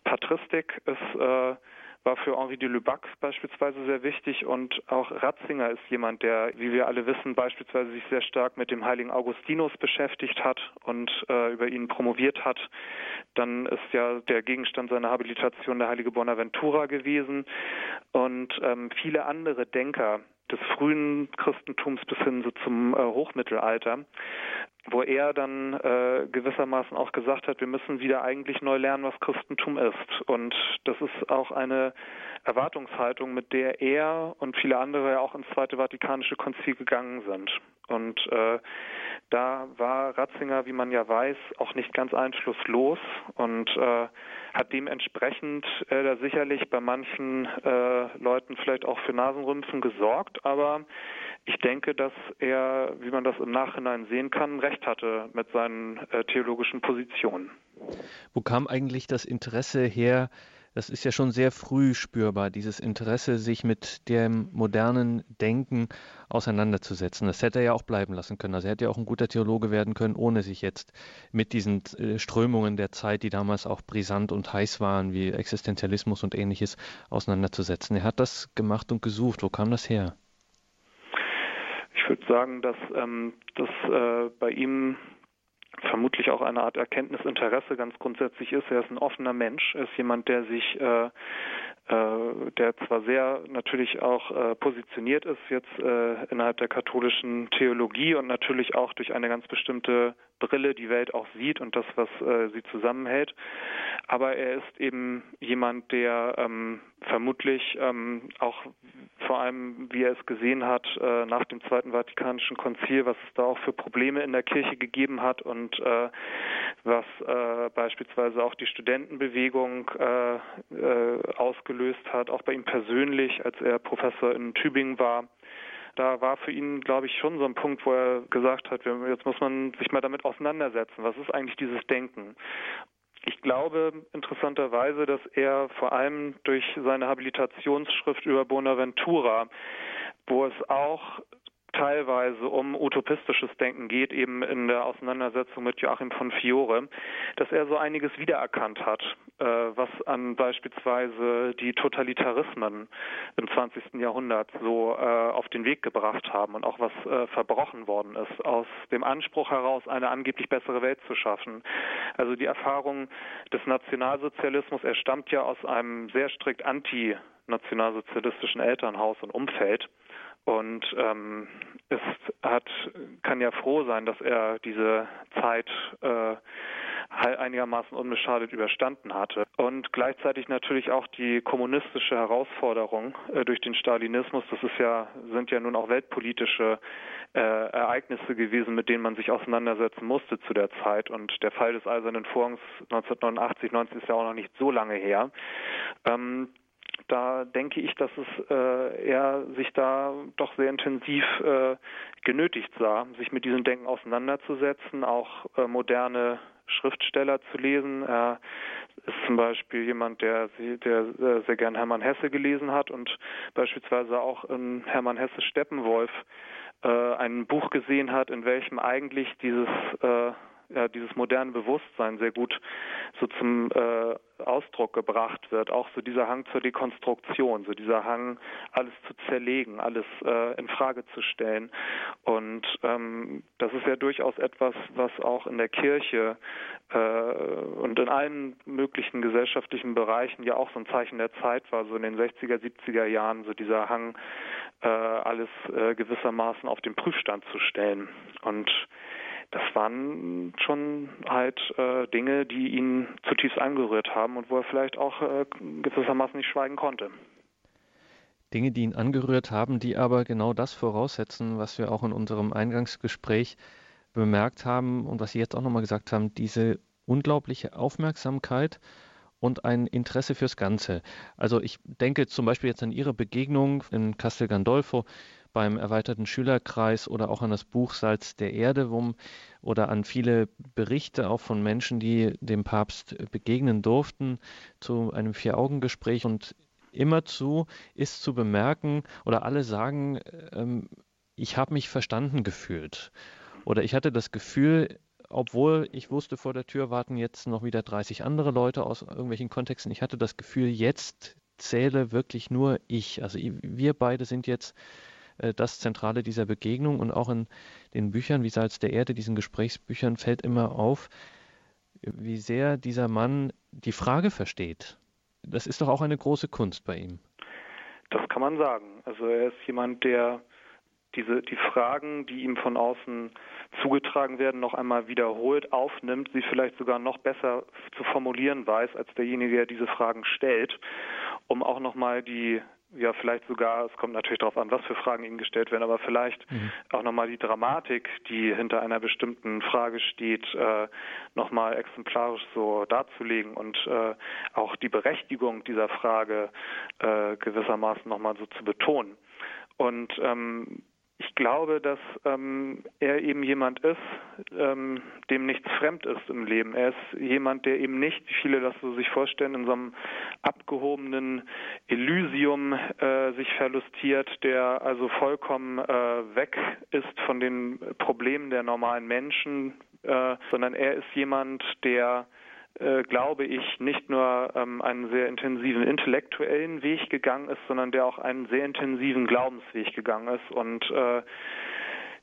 Patristik ist äh, war für Henri de Lubac beispielsweise sehr wichtig und auch Ratzinger ist jemand, der, wie wir alle wissen, beispielsweise sich sehr stark mit dem heiligen Augustinus beschäftigt hat und äh, über ihn promoviert hat. Dann ist ja der Gegenstand seiner Habilitation der heilige Bonaventura gewesen und ähm, viele andere Denker, des frühen Christentums bis hin so zum äh, Hochmittelalter, wo er dann äh, gewissermaßen auch gesagt hat, wir müssen wieder eigentlich neu lernen, was Christentum ist. Und das ist auch eine Erwartungshaltung, mit der er und viele andere ja auch ins Zweite Vatikanische Konzil gegangen sind. Und äh, da war Ratzinger, wie man ja weiß, auch nicht ganz einflusslos und äh, hat dementsprechend äh, da sicherlich bei manchen äh, Leuten vielleicht auch für Nasenrümpfen gesorgt, aber ich denke, dass er, wie man das im Nachhinein sehen kann, recht hatte mit seinen äh, theologischen Positionen. Wo kam eigentlich das Interesse her, das ist ja schon sehr früh spürbar, dieses Interesse, sich mit dem modernen Denken auseinanderzusetzen. Das hätte er ja auch bleiben lassen können. Also er hätte ja auch ein guter Theologe werden können, ohne sich jetzt mit diesen äh, Strömungen der Zeit, die damals auch brisant und heiß waren, wie Existenzialismus und ähnliches, auseinanderzusetzen. Er hat das gemacht und gesucht. Wo kam das her? Ich würde sagen, dass ähm, das äh, bei ihm vermutlich auch eine Art Erkenntnisinteresse ganz grundsätzlich ist. Er ist ein offener Mensch, er ist jemand, der sich äh, äh, der zwar sehr natürlich auch äh, positioniert ist jetzt äh, innerhalb der katholischen Theologie und natürlich auch durch eine ganz bestimmte Brille die Welt auch sieht und das, was äh, sie zusammenhält. Aber er ist eben jemand, der ähm, vermutlich ähm, auch vor allem, wie er es gesehen hat, äh, nach dem Zweiten Vatikanischen Konzil, was es da auch für Probleme in der Kirche gegeben hat und äh, was äh, beispielsweise auch die Studentenbewegung äh, äh, ausgelöst hat, auch bei ihm persönlich, als er Professor in Tübingen war da war für ihn, glaube ich, schon so ein Punkt, wo er gesagt hat, jetzt muss man sich mal damit auseinandersetzen. Was ist eigentlich dieses Denken? Ich glaube interessanterweise, dass er vor allem durch seine Habilitationsschrift über Bonaventura, wo es auch teilweise um utopistisches Denken geht, eben in der Auseinandersetzung mit Joachim von Fiore, dass er so einiges wiedererkannt hat, äh, was an beispielsweise die Totalitarismen im 20. Jahrhundert so äh, auf den Weg gebracht haben und auch was äh, verbrochen worden ist, aus dem Anspruch heraus, eine angeblich bessere Welt zu schaffen. Also die Erfahrung des Nationalsozialismus, er stammt ja aus einem sehr strikt anti-nationalsozialistischen Elternhaus und Umfeld. Und ähm, es hat, kann ja froh sein, dass er diese Zeit äh, einigermaßen unbeschadet überstanden hatte. Und gleichzeitig natürlich auch die kommunistische Herausforderung äh, durch den Stalinismus. Das ist ja, sind ja nun auch weltpolitische äh, Ereignisse gewesen, mit denen man sich auseinandersetzen musste zu der Zeit. Und der Fall des Eisernen Vorhangs 1989, 90 ist ja auch noch nicht so lange her. Ähm, da denke ich, dass es äh, er sich da doch sehr intensiv äh, genötigt sah, sich mit diesem Denken auseinanderzusetzen, auch äh, moderne Schriftsteller zu lesen. Er ist zum Beispiel jemand, der, der äh, sehr gern Hermann Hesse gelesen hat und beispielsweise auch in Hermann Hesse Steppenwolf äh, ein Buch gesehen hat, in welchem eigentlich dieses äh, ja, dieses moderne Bewusstsein sehr gut so zum äh, Ausdruck gebracht wird. Auch so dieser Hang zur Dekonstruktion, so dieser Hang, alles zu zerlegen, alles äh, in Frage zu stellen. Und ähm, das ist ja durchaus etwas, was auch in der Kirche äh, und in allen möglichen gesellschaftlichen Bereichen ja auch so ein Zeichen der Zeit war, so in den 60er, 70er Jahren, so dieser Hang, äh, alles äh, gewissermaßen auf den Prüfstand zu stellen. Und das waren schon halt äh, Dinge, die ihn zutiefst angerührt haben und wo er vielleicht auch äh, gewissermaßen nicht schweigen konnte. Dinge, die ihn angerührt haben, die aber genau das voraussetzen, was wir auch in unserem Eingangsgespräch bemerkt haben und was Sie jetzt auch nochmal gesagt haben, diese unglaubliche Aufmerksamkeit und ein Interesse fürs Ganze. Also ich denke zum Beispiel jetzt an Ihre Begegnung in Castel Gandolfo beim erweiterten Schülerkreis oder auch an das Buch Salz der Erde wo, oder an viele Berichte auch von Menschen, die dem Papst begegnen durften zu einem Vier-Augen-Gespräch und immerzu ist zu bemerken oder alle sagen, ähm, ich habe mich verstanden gefühlt oder ich hatte das Gefühl, obwohl ich wusste, vor der Tür warten jetzt noch wieder 30 andere Leute aus irgendwelchen Kontexten. Ich hatte das Gefühl, jetzt zähle wirklich nur ich. Also wir beide sind jetzt äh, das Zentrale dieser Begegnung und auch in den Büchern wie Salz der Erde, diesen Gesprächsbüchern fällt immer auf, wie sehr dieser Mann die Frage versteht. Das ist doch auch eine große Kunst bei ihm. Das kann man sagen. Also er ist jemand, der diese die Fragen, die ihm von außen zugetragen werden, noch einmal wiederholt aufnimmt, sie vielleicht sogar noch besser zu formulieren weiß als derjenige, der diese Fragen stellt, um auch noch mal die ja vielleicht sogar, es kommt natürlich darauf an, was für Fragen Ihnen gestellt werden, aber vielleicht mhm. auch nochmal die Dramatik, die hinter einer bestimmten Frage steht, äh, nochmal exemplarisch so darzulegen und äh, auch die Berechtigung dieser Frage äh, gewissermaßen nochmal so zu betonen. Und ähm, ich glaube, dass ähm, er eben jemand ist, ähm, dem nichts fremd ist im Leben. Er ist jemand, der eben nicht, wie viele das so sich vorstellen, in so einem abgehobenen Elysium äh, sich verlustiert, der also vollkommen äh, weg ist von den Problemen der normalen Menschen, äh, sondern er ist jemand, der äh, glaube ich, nicht nur ähm, einen sehr intensiven intellektuellen Weg gegangen ist, sondern der auch einen sehr intensiven Glaubensweg gegangen ist. Und äh,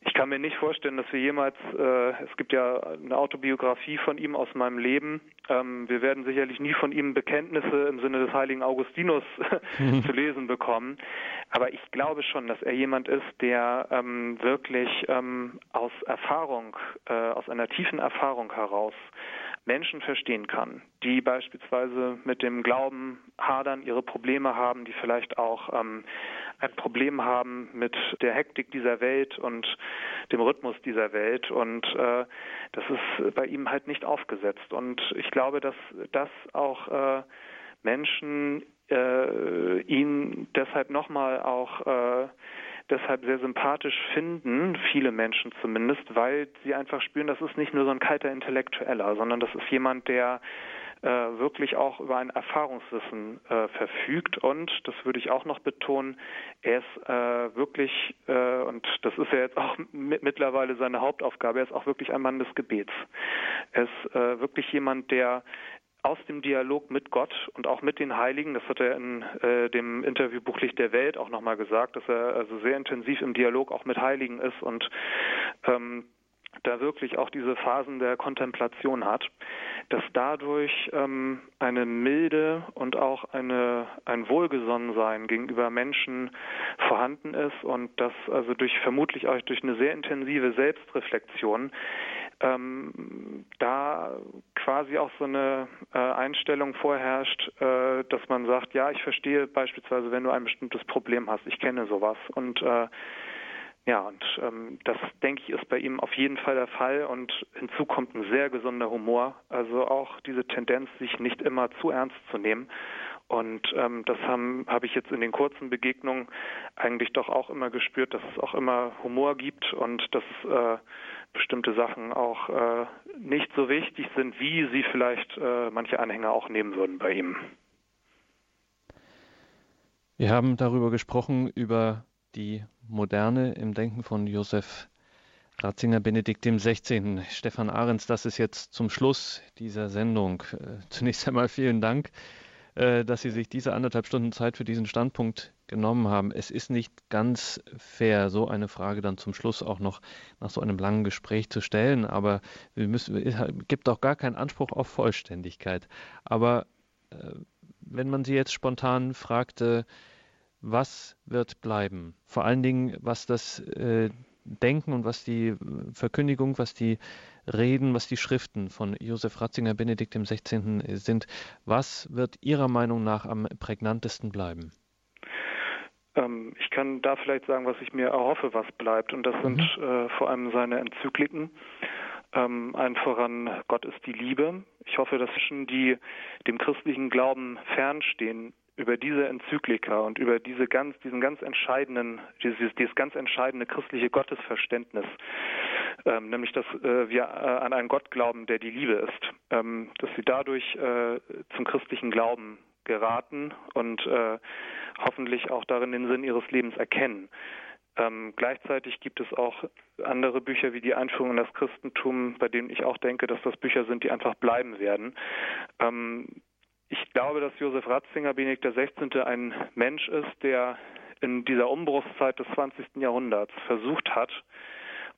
ich kann mir nicht vorstellen, dass wir jemals, äh, es gibt ja eine Autobiografie von ihm aus meinem Leben, ähm, wir werden sicherlich nie von ihm Bekenntnisse im Sinne des heiligen Augustinus zu lesen bekommen, aber ich glaube schon, dass er jemand ist, der ähm, wirklich ähm, aus Erfahrung, äh, aus einer tiefen Erfahrung heraus Menschen verstehen kann, die beispielsweise mit dem Glauben hadern, ihre Probleme haben, die vielleicht auch ähm, ein Problem haben mit der Hektik dieser Welt und dem Rhythmus dieser Welt. Und äh, das ist bei ihm halt nicht aufgesetzt. Und ich glaube, dass das auch äh, Menschen äh, ihn deshalb nochmal auch äh, deshalb sehr sympathisch finden, viele Menschen zumindest, weil sie einfach spüren, das ist nicht nur so ein kalter Intellektueller, sondern das ist jemand, der äh, wirklich auch über ein Erfahrungswissen äh, verfügt und das würde ich auch noch betonen, er ist äh, wirklich äh, und das ist ja jetzt auch mittlerweile seine Hauptaufgabe, er ist auch wirklich ein Mann des Gebets. Er ist äh, wirklich jemand, der aus dem Dialog mit Gott und auch mit den Heiligen, das hat er in äh, dem Interview Buchlicht der Welt auch nochmal gesagt, dass er also sehr intensiv im Dialog auch mit Heiligen ist und ähm, da wirklich auch diese Phasen der Kontemplation hat, dass dadurch ähm, eine Milde und auch eine, ein Wohlgesonnensein gegenüber Menschen vorhanden ist und dass also durch vermutlich auch durch eine sehr intensive Selbstreflexion ähm, da quasi auch so eine äh, Einstellung vorherrscht, äh, dass man sagt, ja, ich verstehe beispielsweise, wenn du ein bestimmtes Problem hast, ich kenne sowas. Und äh, ja, und ähm, das denke ich ist bei ihm auf jeden Fall der Fall. Und hinzu kommt ein sehr gesunder Humor, also auch diese Tendenz, sich nicht immer zu ernst zu nehmen. Und ähm, das habe hab ich jetzt in den kurzen Begegnungen eigentlich doch auch immer gespürt, dass es auch immer Humor gibt und dass äh, bestimmte Sachen auch äh, nicht so wichtig sind, wie sie vielleicht äh, manche Anhänger auch nehmen würden bei ihm. Wir haben darüber gesprochen, über die Moderne im Denken von Josef Ratzinger Benedikt dem 16. Stefan Ahrens, das ist jetzt zum Schluss dieser Sendung. Äh, zunächst einmal vielen Dank, dass Sie sich diese anderthalb Stunden Zeit für diesen Standpunkt genommen haben. Es ist nicht ganz fair, so eine Frage dann zum Schluss auch noch nach so einem langen Gespräch zu stellen, aber wir müssen, es gibt auch gar keinen Anspruch auf Vollständigkeit. Aber äh, wenn man Sie jetzt spontan fragte, was wird bleiben? Vor allen Dingen, was das äh, Denken und was die Verkündigung, was die Reden, was die Schriften von Josef Ratzinger Benedikt XVI. sind. Was wird Ihrer Meinung nach am prägnantesten bleiben? Ähm, ich kann da vielleicht sagen, was ich mir erhoffe, was bleibt. Und das sind mhm. äh, vor allem seine Enzykliken. Ähm, allen voran Gott ist die Liebe. Ich hoffe, dass Menschen, die dem christlichen Glauben fernstehen, über diese Enzyklika und über diese ganz, diesen ganz entscheidenden, dieses, dieses ganz entscheidende christliche Gottesverständnis, ähm, nämlich dass äh, wir äh, an einen Gott glauben, der die Liebe ist, ähm, dass sie dadurch äh, zum christlichen Glauben geraten und äh, hoffentlich auch darin den Sinn ihres Lebens erkennen. Ähm, gleichzeitig gibt es auch andere Bücher wie die Einführung in das Christentum, bei denen ich auch denke, dass das Bücher sind, die einfach bleiben werden. Ähm, ich glaube, dass Josef Ratzinger, Benedikt XVI., ein Mensch ist, der in dieser Umbruchszeit des 20. Jahrhunderts versucht hat,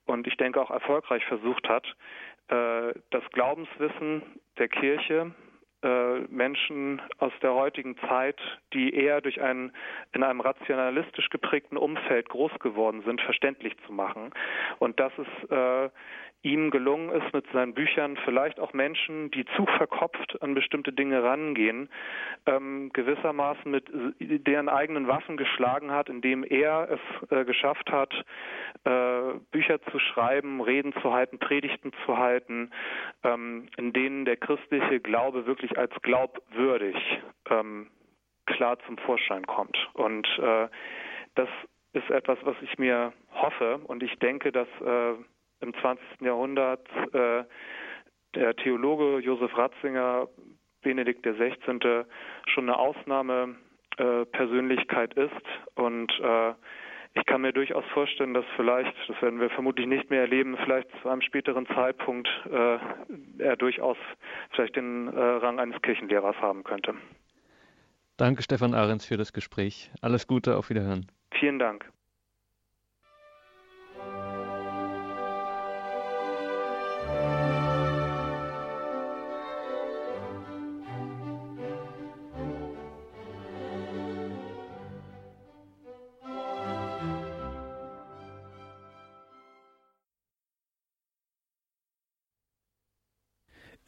und ich denke auch erfolgreich versucht hat, äh, das Glaubenswissen der Kirche äh, Menschen aus der heutigen Zeit, die eher durch einen in einem rationalistisch geprägten Umfeld groß geworden sind, verständlich zu machen. Und das ist äh, ihm gelungen ist, mit seinen Büchern vielleicht auch Menschen, die zu verkopft an bestimmte Dinge rangehen, ähm, gewissermaßen mit deren eigenen Waffen geschlagen hat, indem er es äh, geschafft hat, äh, Bücher zu schreiben, Reden zu halten, Predigten zu halten, ähm, in denen der christliche Glaube wirklich als glaubwürdig ähm, klar zum Vorschein kommt. Und äh, das ist etwas, was ich mir hoffe und ich denke, dass äh, im 20. Jahrhundert äh, der Theologe Josef Ratzinger, Benedikt XVI., schon eine Ausnahmepersönlichkeit äh, ist. Und äh, ich kann mir durchaus vorstellen, dass vielleicht, das werden wir vermutlich nicht mehr erleben, vielleicht zu einem späteren Zeitpunkt äh, er durchaus vielleicht den äh, Rang eines Kirchenlehrers haben könnte. Danke, Stefan Ahrens, für das Gespräch. Alles Gute, auf Wiederhören. Vielen Dank.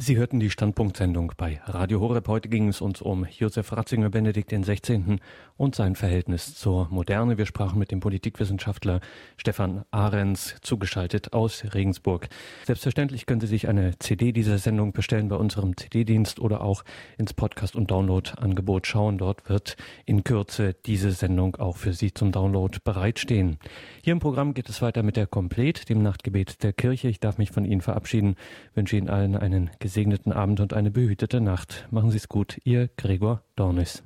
Sie hörten die Standpunktsendung bei Radio Horeb. Heute ging es uns um Josef Ratzinger Benedikt XVI. und sein Verhältnis zur Moderne. Wir sprachen mit dem Politikwissenschaftler Stefan Ahrens, zugeschaltet aus Regensburg. Selbstverständlich können Sie sich eine CD dieser Sendung bestellen bei unserem CD-Dienst oder auch ins Podcast- und Download-Angebot schauen. Dort wird in Kürze diese Sendung auch für Sie zum Download bereitstehen. Hier im Programm geht es weiter mit der Komplet, dem Nachtgebet der Kirche. Ich darf mich von Ihnen verabschieden, wünsche Ihnen allen einen gesegneten Abend und eine behütete Nacht. Machen Sie es gut, Ihr Gregor Dornis.